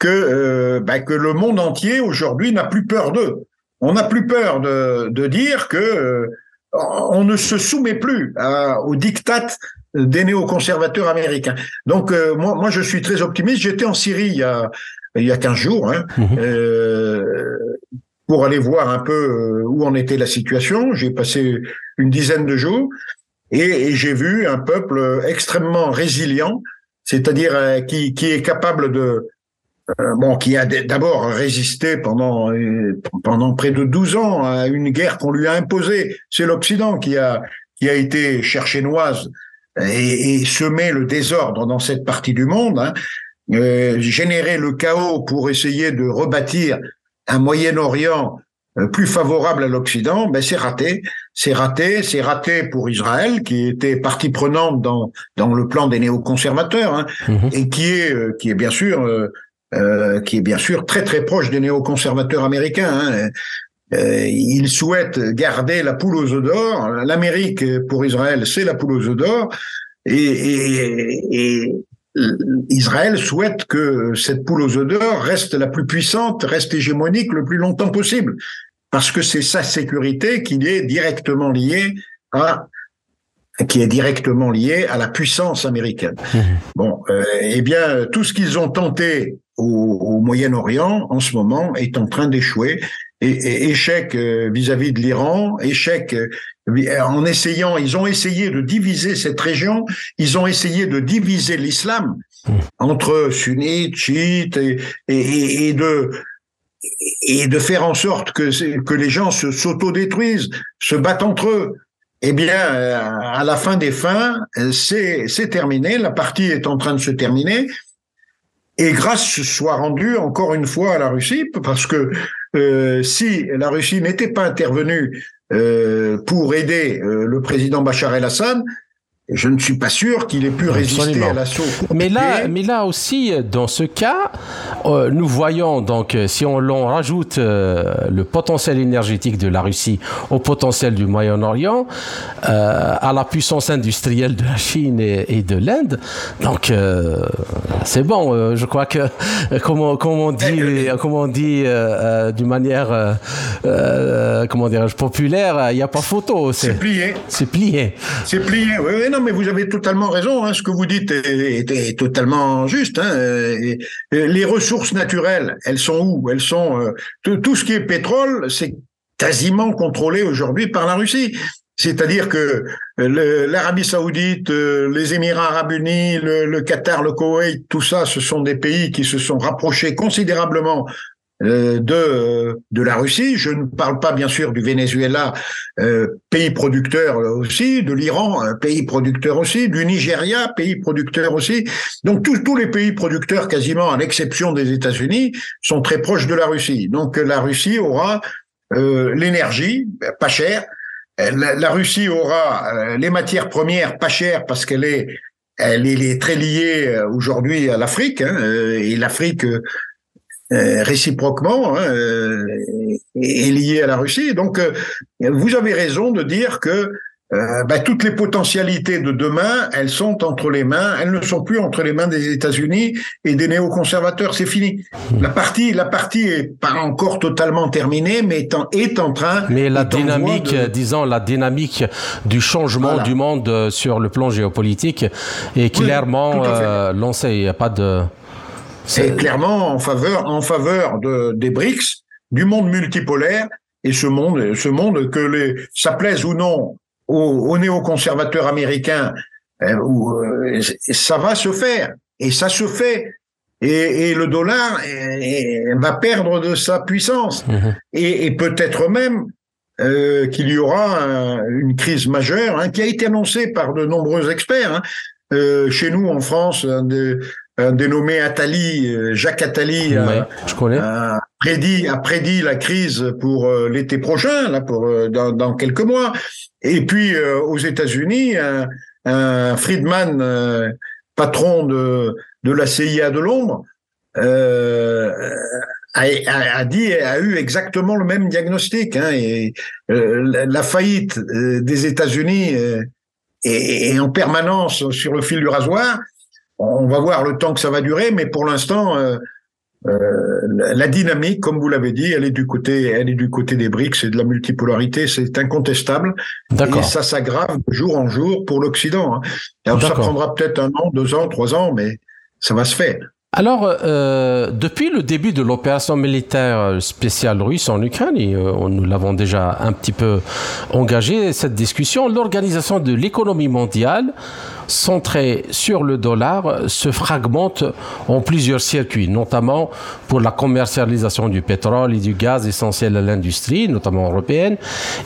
que, euh, bah, que le monde entier aujourd'hui n'a plus peur d'eux. On n'a plus peur de, de dire que euh, on ne se soumet plus à, aux dictats des néoconservateurs américains. Donc euh, moi, moi, je suis très optimiste. J'étais en Syrie il y a il y a 15 jours hein, mhm. euh, pour aller voir un peu où en était la situation. J'ai passé une dizaine de jours et, et j'ai vu un peuple extrêmement résilient, c'est-à-dire qui, qui est capable de euh, bon, qui a d'abord résisté pendant euh, pendant près de 12 ans à une guerre qu'on lui a imposée. C'est l'Occident qui a qui a été chercher noise et, et semer le désordre dans cette partie du monde, hein, euh, générer le chaos pour essayer de rebâtir un Moyen-Orient euh, plus favorable à l'Occident, ben c'est raté, c'est raté, c'est raté pour Israël qui était partie prenante dans dans le plan des néoconservateurs hein, mmh et qui est qui est bien sûr euh, qui est bien sûr très très proche des néoconservateurs américains. Hein. Euh, ils souhaitent garder la poule aux œufs d'or. L'Amérique pour Israël, c'est la poule aux œufs d'or, et, et, et, Israël souhaite que cette poule aux œufs d'or reste la plus puissante, reste hégémonique le plus longtemps possible, parce que c'est sa sécurité qui est directement liée à qui est directement liée à la puissance américaine. Mmh. Bon, euh, eh bien, tout ce qu'ils ont tenté au, Moyen-Orient en ce moment est en train d'échouer. Et, échec euh, vis-à-vis de l'Iran, échec euh, en essayant, ils ont essayé de diviser cette région, ils ont essayé de diviser l'islam mmh. entre sunnites, chiites et, et, et, de et de faire en sorte que que les gens se s'autodétruisent, se battent entre eux. Eh bien, euh, à la fin des fins, c'est terminé. La partie est en train de se terminer. Et grâce soit rendue encore une fois à la Russie, parce que euh, si la Russie n'était pas intervenue euh, pour aider euh, le président Bachar el-Assad, je ne suis pas sûr qu'il ait pu résister à l'assaut. Mais là, mais là aussi, dans ce cas, euh, nous voyons donc, euh, si on l'on rajoute euh, le potentiel énergétique de la Russie au potentiel du Moyen-Orient, à la puissance industrielle de la Chine et, de l'Inde, donc c'est bon. je crois que, comme, on dit, comme on dit d'une manière, comment dirais-je, populaire, il n'y a pas photo. C'est plié. C'est plié. C'est plié. Oui, oui, non, mais vous avez totalement raison. Hein, ce que vous dites est, totalement juste. Hein, les ressources naturelles, elles sont où? Elles sont euh, tout, ce qui est pétrole, c'est quasiment contrôlé aujourd'hui par la Russie. C'est-à-dire que euh, l'Arabie saoudite, euh, les Émirats arabes unis, le, le, Qatar, le Koweït, tout ça, ce sont des pays qui se sont rapprochés considérablement de de la Russie. Je ne parle pas bien sûr du Venezuela, pays producteur aussi, de l'Iran, pays producteur aussi, du Nigeria, pays producteur aussi. Donc tous tous les pays producteurs, quasiment à l'exception des États-Unis, sont très proches de la Russie. Donc la Russie aura l'énergie pas chère la, Russie aura euh, les matières premières pas chères parce qu'elle est, elle est très liée euh, aujourd'hui à l'Afrique hein, euh, et l'Afrique réciproquement hein, est liée à la Russie. Donc, vous avez raison de dire que euh, bah, toutes les potentialités de demain, elles sont entre les mains, elles ne sont plus entre les mains des États-Unis et des néoconservateurs. C'est fini. La partie, la partie est pas encore totalement terminée, mais est en, est en train. Mais la dynamique, disons la dynamique du changement du monde euh, sur le plan géopolitique est clairement euh, lancée. Il n'y a pas de. C'est clairement en faveur, en faveur de, des BRICS, du monde multipolaire et ce monde, ce monde que les, ça plaise ou non aux, néoconservateurs américains, euh, euh, ça va se faire. Et ça se fait. Et, le dollar va perdre de sa puissance. Mhm. Et, peut-être même euh, qu'il y aura une crise majeure hein, qui a été annoncée par de nombreux experts. Hein. chez nous, en France, un, dénommé Attali, Jacques Attali, je connais. A, prédit, a prédit la crise pour l'été prochain, là, pour dans, dans, quelques mois. Et puis euh, aux États-Unis, un, un, Friedman, euh, patron de, de la CIA de euh, a, a, dit, a eu exactement le même diagnostic. Hein, et la faillite des États-Unis est, est, en permanence sur le fil du rasoir. On va voir le temps que ça va durer, mais pour l'instant, euh, la dynamique, comme vous l'avez dit, elle est du côté, elle est du côté des BRICS et de la multipolarité, c'est incontestable. Et ça s'aggrave de jour en jour pour l'Occident. Hein. Alors ça prendra peut-être un an, deux ans, trois ans, mais ça va se faire. Alors, euh, depuis le début de l'opération militaire spéciale russe en Ukraine, et euh, nous l'avons déjà un petit peu engagé, cette discussion, l'organisation de l'économie mondiale centrée sur le dollar se fragmente en plusieurs circuits, notamment pour la commercialisation du pétrole et du gaz essentiel à l'industrie, notamment européenne.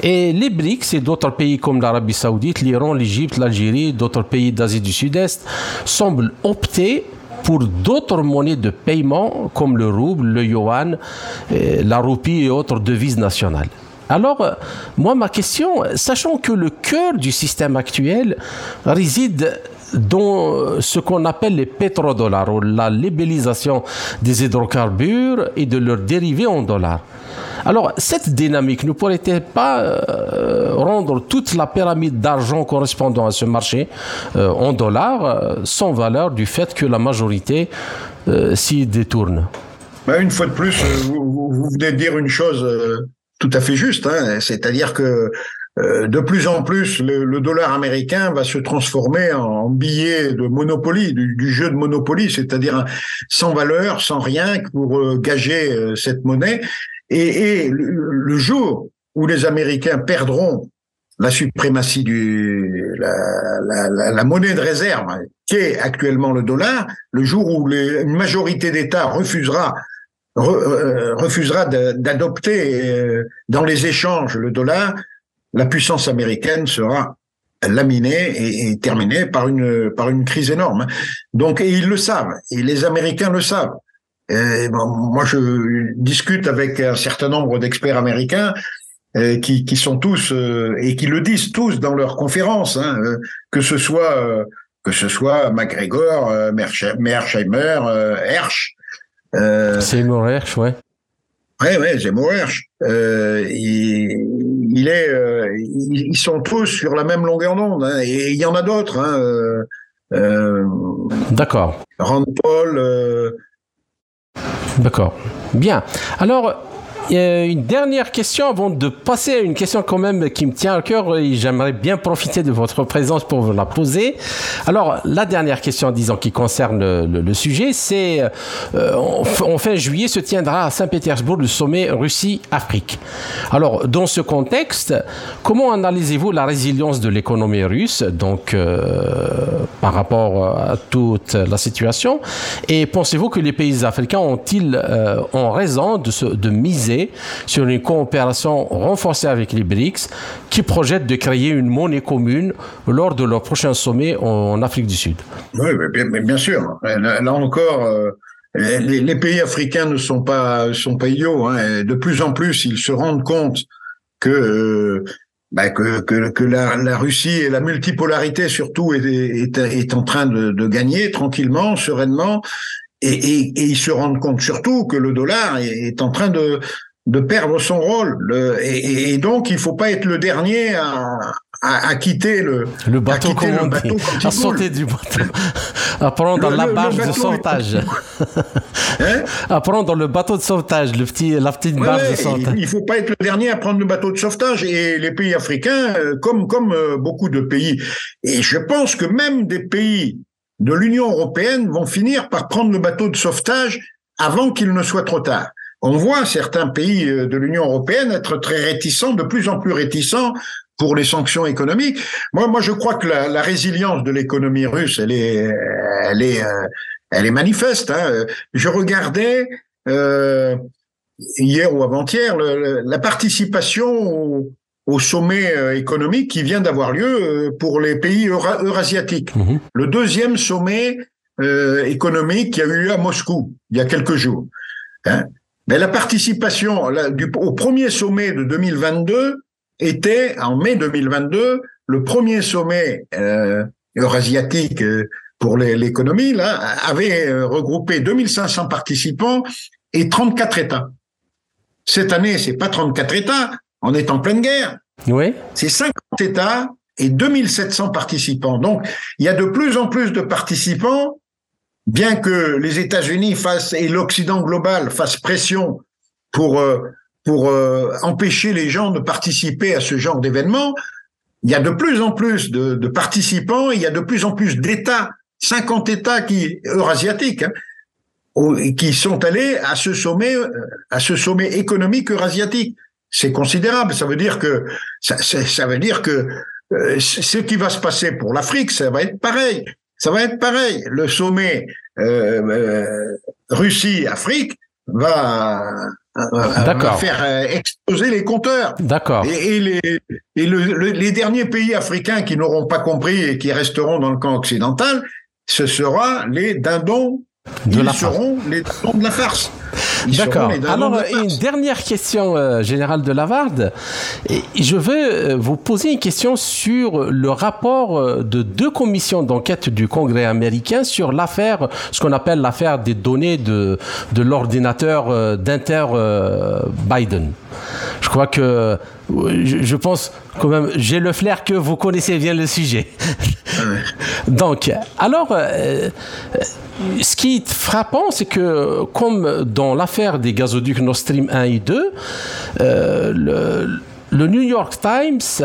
Et les BRICS et d'autres pays comme l'Arabie saoudite, l'Iran, l'Égypte, l'Algérie, d'autres pays d'Asie du Sud-Est semblent opter pour d'autres monnaies de paiement comme le rouble, le yuan, euh, la roupie et autres devises nationales. Alors, euh, moi, ma question, sachant que le cœur du système actuel réside dans ce qu'on appelle les pétrodollars, ou la libellisation des hydrocarbures et de leurs dérivés en dollars. Alors, cette dynamique ne pourrait-elle pas euh, rendre toute la pyramide d'argent correspondant à ce marché euh, en dollars sans valeur du fait que la majorité s'y détourne? Ben, Une fois de plus, vous, venez de dire une chose tout à fait juste. Hein. C'est-à-dire que euh, de plus en plus, le, dollar américain va se transformer en, billet de Monopoly, du, jeu de Monopoly, c'est-à-dire sans valeur, sans rien pour euh, gager euh, cette monnaie. Et, le, jour où les Américains perdront la suprématie du la, monnaie de réserve qui est actuellement le dollar, le jour où une majorité d'États refusera euh, refusera d'adopter euh, dans les échanges le dollar, la puissance américaine sera laminée et, terminée par une par une crise énorme. Donc et ils le savent et les Américains le savent. Et moi, je discute avec un certain nombre d'experts américains euh, qui, qui sont tous et qui le disent tous dans leurs conférences, hein, que ce soit que ce soit McGregor, Mersheimer, Hersch, euh, c'est Hersch, ouais. Ouais, ouais, c'est Hersch. Euh, il, est, euh, ils, sont tous sur la même longueur d'onde, hein, et il y en a d'autres. Hein, D'accord. Rand Paul. D'accord. Bien. Alors, une dernière question avant de passer à une question quand même qui me tient à cœur et j'aimerais bien profiter de votre présence pour vous la poser. Alors, la dernière question, disons, qui concerne le, sujet, c'est euh, en, fin juillet se tiendra à Saint-Pétersbourg le sommet Russie-Afrique. Alors, dans ce contexte, comment analysez-vous la résilience de l'économie russe, donc euh, par rapport à toute la situation, et pensez-vous que les pays africains ont-ils euh, en raison de, se, de miser sur une coopération renforcée avec les BRICS qui projette de créer une monnaie commune lors de leur prochain sommet en, Afrique du Sud. Oui, bien, sûr. Là, encore, euh, les, pays africains ne sont pas, sont pas idiots. Hein. De plus en plus, ils se rendent compte que euh, bah, que, la, Russie et la multipolarité surtout est, est, en train de, gagner tranquillement, sereinement, et, et, et, ils se rendent compte surtout que le dollar est en train de, de perdre son rôle. Le, et, et, donc, il faut pas être le dernier à, à, quitter le, le bateau, à, le bateau à sauter du bateau, à prendre la barge de sauvetage. hein à prendre le bateau de sauvetage, le petit, la petite barge de sauvetage. Il faut pas être le dernier à prendre le bateau de sauvetage. Et les pays africains, euh, comme, comme euh, beaucoup de pays, et je pense que même des pays de l'Union européenne vont finir par prendre le bateau de sauvetage avant qu'il ne soit trop tard on voit certains pays euh, de l'Union européenne être très réticents, de plus en plus réticents pour les sanctions économiques. Moi, moi, je crois que la, résilience de l'économie russe, elle est, elle est, euh, elle est manifeste. Hein. Je regardais euh, hier ou avant-hier la participation au, sommet économique qui vient d'avoir lieu pour les pays eurasiatiques. Mmh Le deuxième sommet économique qui a eu lieu à Moscou il y a quelques jours. Hein. Mais la participation du, au premier sommet de 2022 était, en mai 2022, le premier sommet euh, eurasiatique euh, pour l'économie, là, avait euh, regroupé 2500 participants et 34 États. Cette année, c'est pas 34 États, on est en pleine guerre. Oui. C'est 50 États et 2700 participants. Donc, il y a de plus en plus de participants bien que les États-Unis fassent et l'Occident global fassent pression pour euh, pour euh, empêcher les gens de participer à ce genre d'événements, il y a de plus en plus de, de participants, il y a de plus en plus d'États, 50 États qui eurasiatiques, hein, qui sont allés à ce sommet, à ce sommet économique eurasiatique. C'est considérable. Ça veut dire que ça, ça veut dire que euh, ce qui va se passer pour l'Afrique, ça va être pareil. Ça va être pareil. Le sommet euh, euh Russie-Afrique va, va, faire exploser les compteurs. D'accord. Et, les, et les derniers pays africains qui n'auront pas compris et qui resteront dans le camp occidental, ce sera les dindons de Ils seront les dindons de la farce. D'accord. Alors, une dernière question euh, générale de Lavarde. je veux euh, vous poser une question sur le rapport euh, de deux commissions d'enquête du Congrès américain sur l'affaire, ce qu'on appelle l'affaire des données de, de l'ordinateur d'Inter Biden. Je crois que je pense quand même, j'ai le flair que vous connaissez bien le sujet. Donc, alors, ce qui est frappant, c'est que comme dans l'affaire des gazoducs Nord Stream 1 et 2, euh, le, le New York Times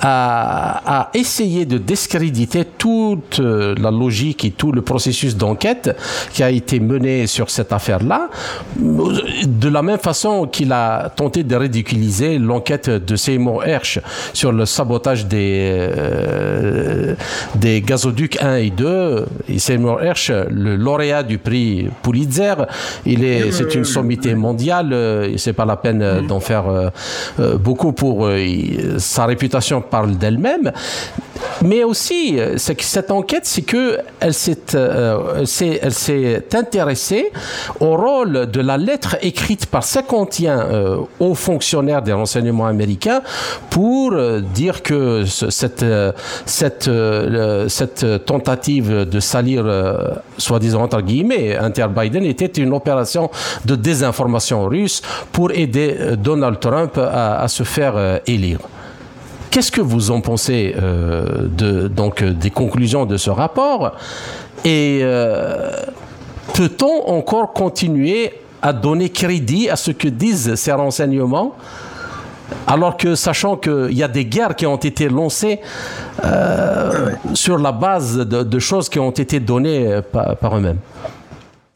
a, essayé de discréditer toute euh, la logique et tout le processus d'enquête qui a été mené sur cette affaire-là, de la même façon qu'il a tenté de ridiculiser l'enquête de Seymour Hersh sur le sabotage des, euh, des gazoducs 1 et 2. Et Seymour Hersh, le lauréat du prix Pulitzer, il est, c'est une sommité mondiale, euh, c'est pas la peine d'en faire beaucoup pour euh, sa réputation parle d'elle-même. Mais aussi, euh, cette enquête, c'est que euh, elle s'est intéressée au rôle de la lettre écrite par Sacontien euh, aux fonctionnaires des renseignements américains pour dire que cette, tentative de salir, soi-disant entre guillemets, Inter Biden était une opération de désinformation russe pour aider Donald Trump à, à se faire élire. Qu'est-ce que vous en pensez euh, de, donc, des conclusions de ce rapport Et euh, peut-on encore continuer à donner crédit à ce que disent ces renseignements alors que sachant qu'il y a des guerres qui ont été lancées euh, sur la base de, choses qui ont été données par, eux-mêmes?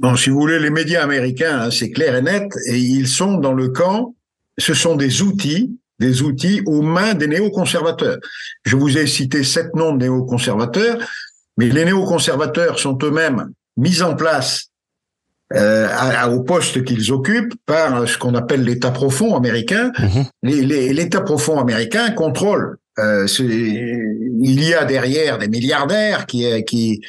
Bon, si vous voulez, les médias américains, hein, c'est clair et net, et ils sont dans le camp, ce sont des outils, des outils aux mains des néoconservateurs. Je vous ai cité sept noms de néoconservateurs, mais les néoconservateurs sont eux-mêmes mis en place euh, au poste qu'ils occupent par ce qu'on appelle l'État profond américain. Mhm. L'État profond américain contrôle. Euh, il y a derrière des milliardaires qui, qui,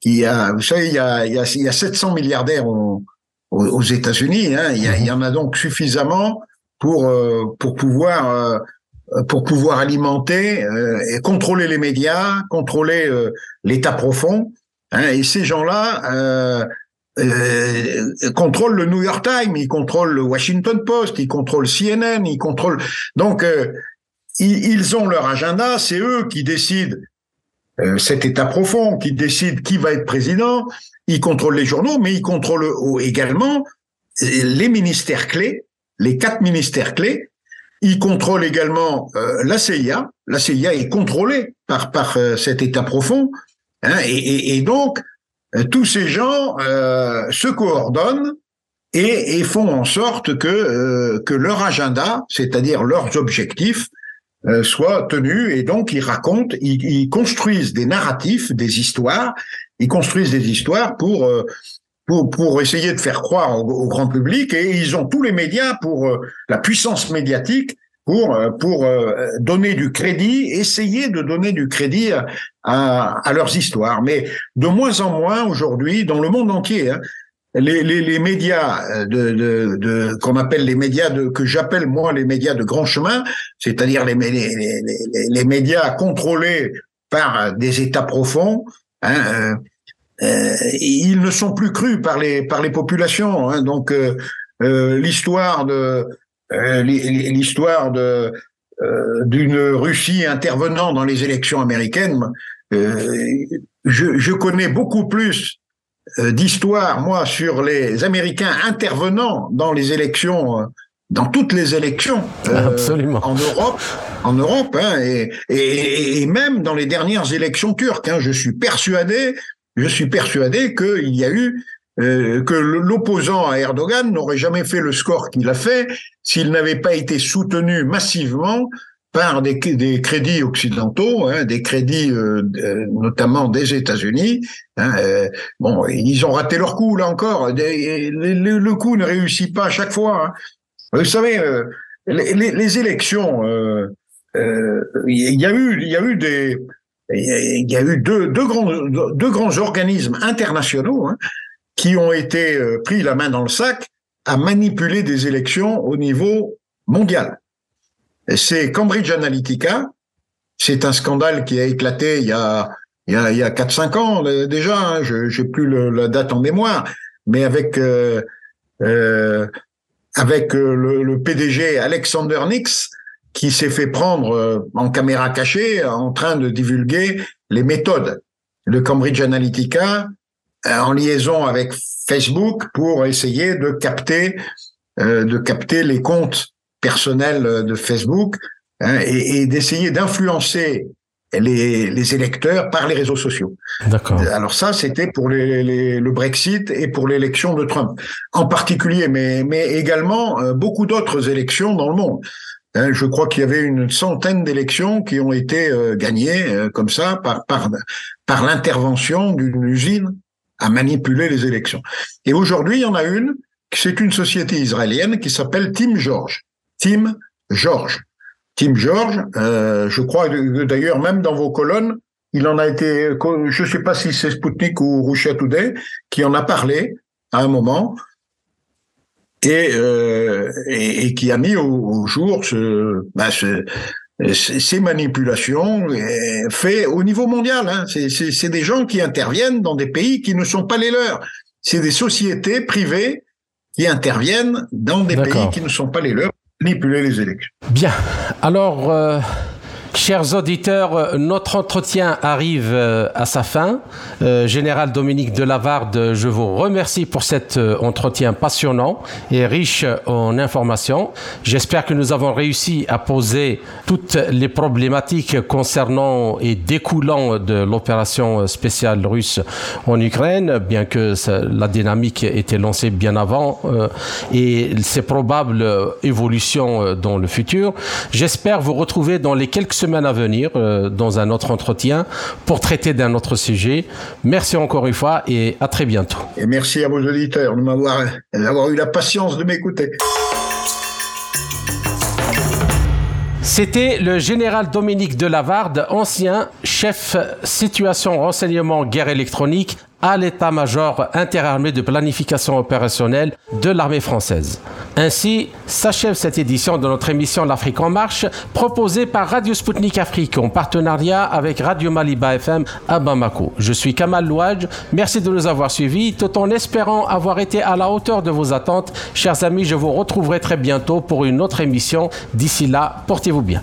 qui a, vous savez, il y a, il y a, il y a 700 milliardaires aux, aux États-Unis. Hein. Il, y il, y en a donc suffisamment pour euh, pour pouvoir euh, pour pouvoir alimenter euh, et contrôler les médias, contrôler l'État profond. Hein. Et ces gens-là euh, contrôle le New York Times, il contrôle le Washington Post, il contrôle CNN, il contrôle. Donc, euh, ils, ont leur agenda, c'est eux qui décident euh, cet État profond, qui décide qui va être président. Ils contrôlent les journaux, mais ils contrôlent également les ministères clés, les quatre ministères clés. Ils contrôlent également la CIA. La CIA est contrôlée par par cet État profond, hein, et, donc euh, tous ces gens euh, se coordonnent et, font en sorte que, euh, leur agenda, c'est-à-dire leurs objectifs, euh, soient tenus. Et donc, ils racontent, ils, construisent des narratifs, des histoires. Ils construisent des histoires pour pour, pour essayer de faire croire au, grand public. Et ils ont tous les médias pour la puissance médiatique pour pour donner du crédit, essayer de donner du crédit à, à, leurs histoires. Mais de moins en moins aujourd'hui, dans le monde entier, hein, les, les, les, médias de, de, de qu'on appelle les médias de que j'appelle moi les médias de grand chemin, c'est-à-dire les, les, les, médias contrôlés par des États profonds. Hein, euh, euh ils ne sont plus crus par les par les populations. Hein, donc euh, euh l'histoire de euh, l'histoire de d'une Russie intervenant dans les élections américaines, euh, je, je, connais beaucoup plus euh, d'histoire, moi, sur les Américains intervenant dans les élections, euh, dans toutes les élections Absolument. en Europe, en Europe, hein, et, et, et, même dans les dernières élections turques. Hein, je suis persuadé, je suis persuadé qu'il y a eu euh, que l'opposant à Erdogan n'aurait jamais fait le score qu'il a fait s'il n'avait pas été soutenu massivement par des, crédits occidentaux, hein, des crédits euh, notamment des États-Unis. Hein, euh, bon, ils ont raté leur coup là encore. le, coup ne réussit pas à chaque fois. Hein. Vous savez, euh, les, les, élections, il y a eu, il y a eu des, il y a eu deux, grands, organismes internationaux hein, qui ont été pris la main dans le sac à manipuler des élections au niveau mondial c'est Cambridge Analytica. C'est un scandale qui a éclaté il y a il y a, il y a 4-5 ans euh, déjà. Hein, je n'ai plus la date en mémoire, mais avec euh, euh, euh, le, PDG Alexander Nix qui s'est fait prendre en caméra cachée en train de divulguer les méthodes de Cambridge Analytica en liaison avec Facebook pour essayer de capter de capter les comptes personnel euh, de Facebook hein, et, d'essayer d'influencer les, les, électeurs par les réseaux sociaux. D'accord. Alors ça, c'était pour les, le Brexit et pour l'élection de Trump en particulier, mais, mais également euh, beaucoup d'autres élections dans le monde. Hein, je crois qu'il y avait une centaine d'élections qui ont été euh, gagnées comme ça par par par l'intervention d'une usine à manipuler les élections. Et aujourd'hui, il y en a une, c'est une société israélienne qui s'appelle Tim George. Tim George. Tim George, euh, je crois d'ailleurs même dans vos colonnes, il en a été, je ne sais pas si c'est Sputnik ou Russia Today qui en a parlé à un moment et, euh, et, qui a mis au, jour ce, ce, ces manipulations fait au niveau mondial. Hein. C'est des gens qui interviennent dans des pays qui ne sont pas les leurs. C'est des sociétés privées qui interviennent dans des pays qui ne sont pas les leurs manipuler les élections. Bien. Alors, euh, Chers auditeurs, notre entretien arrive euh, à sa fin. Euh, Général Dominique Delavarde, je vous remercie pour cet euh, entretien passionnant et riche en informations. J'espère que nous avons réussi à poser toutes les problématiques concernant et découlant de l'opération spéciale russe en Ukraine, bien que la dynamique était lancée bien avant et ses probables évolutions dans le futur. J'espère vous retrouver dans les quelques semaines à venir euh, dans un autre entretien pour traiter d'un autre sujet. Merci encore une fois et à très bientôt. Et merci à vos auditeurs de m'avoir d'avoir eu la patience de m'écouter. C'était le général Dominique Delavarde, ancien chef situation renseignement guerre électronique à l'état-major interarmé de planification opérationnelle de l'armée française. Ainsi s'achève cette édition de notre émission L'Afrique en marche, proposée par Radio Sputnik Afrique en partenariat avec Radio Maliba FM à Bamako. Je suis Kamal Louadj. Merci de nous avoir suivis, tout en espérant avoir été à la hauteur de vos attentes. Chers amis, je vous retrouverai très bientôt pour une autre émission. D'ici là, portez-vous bien.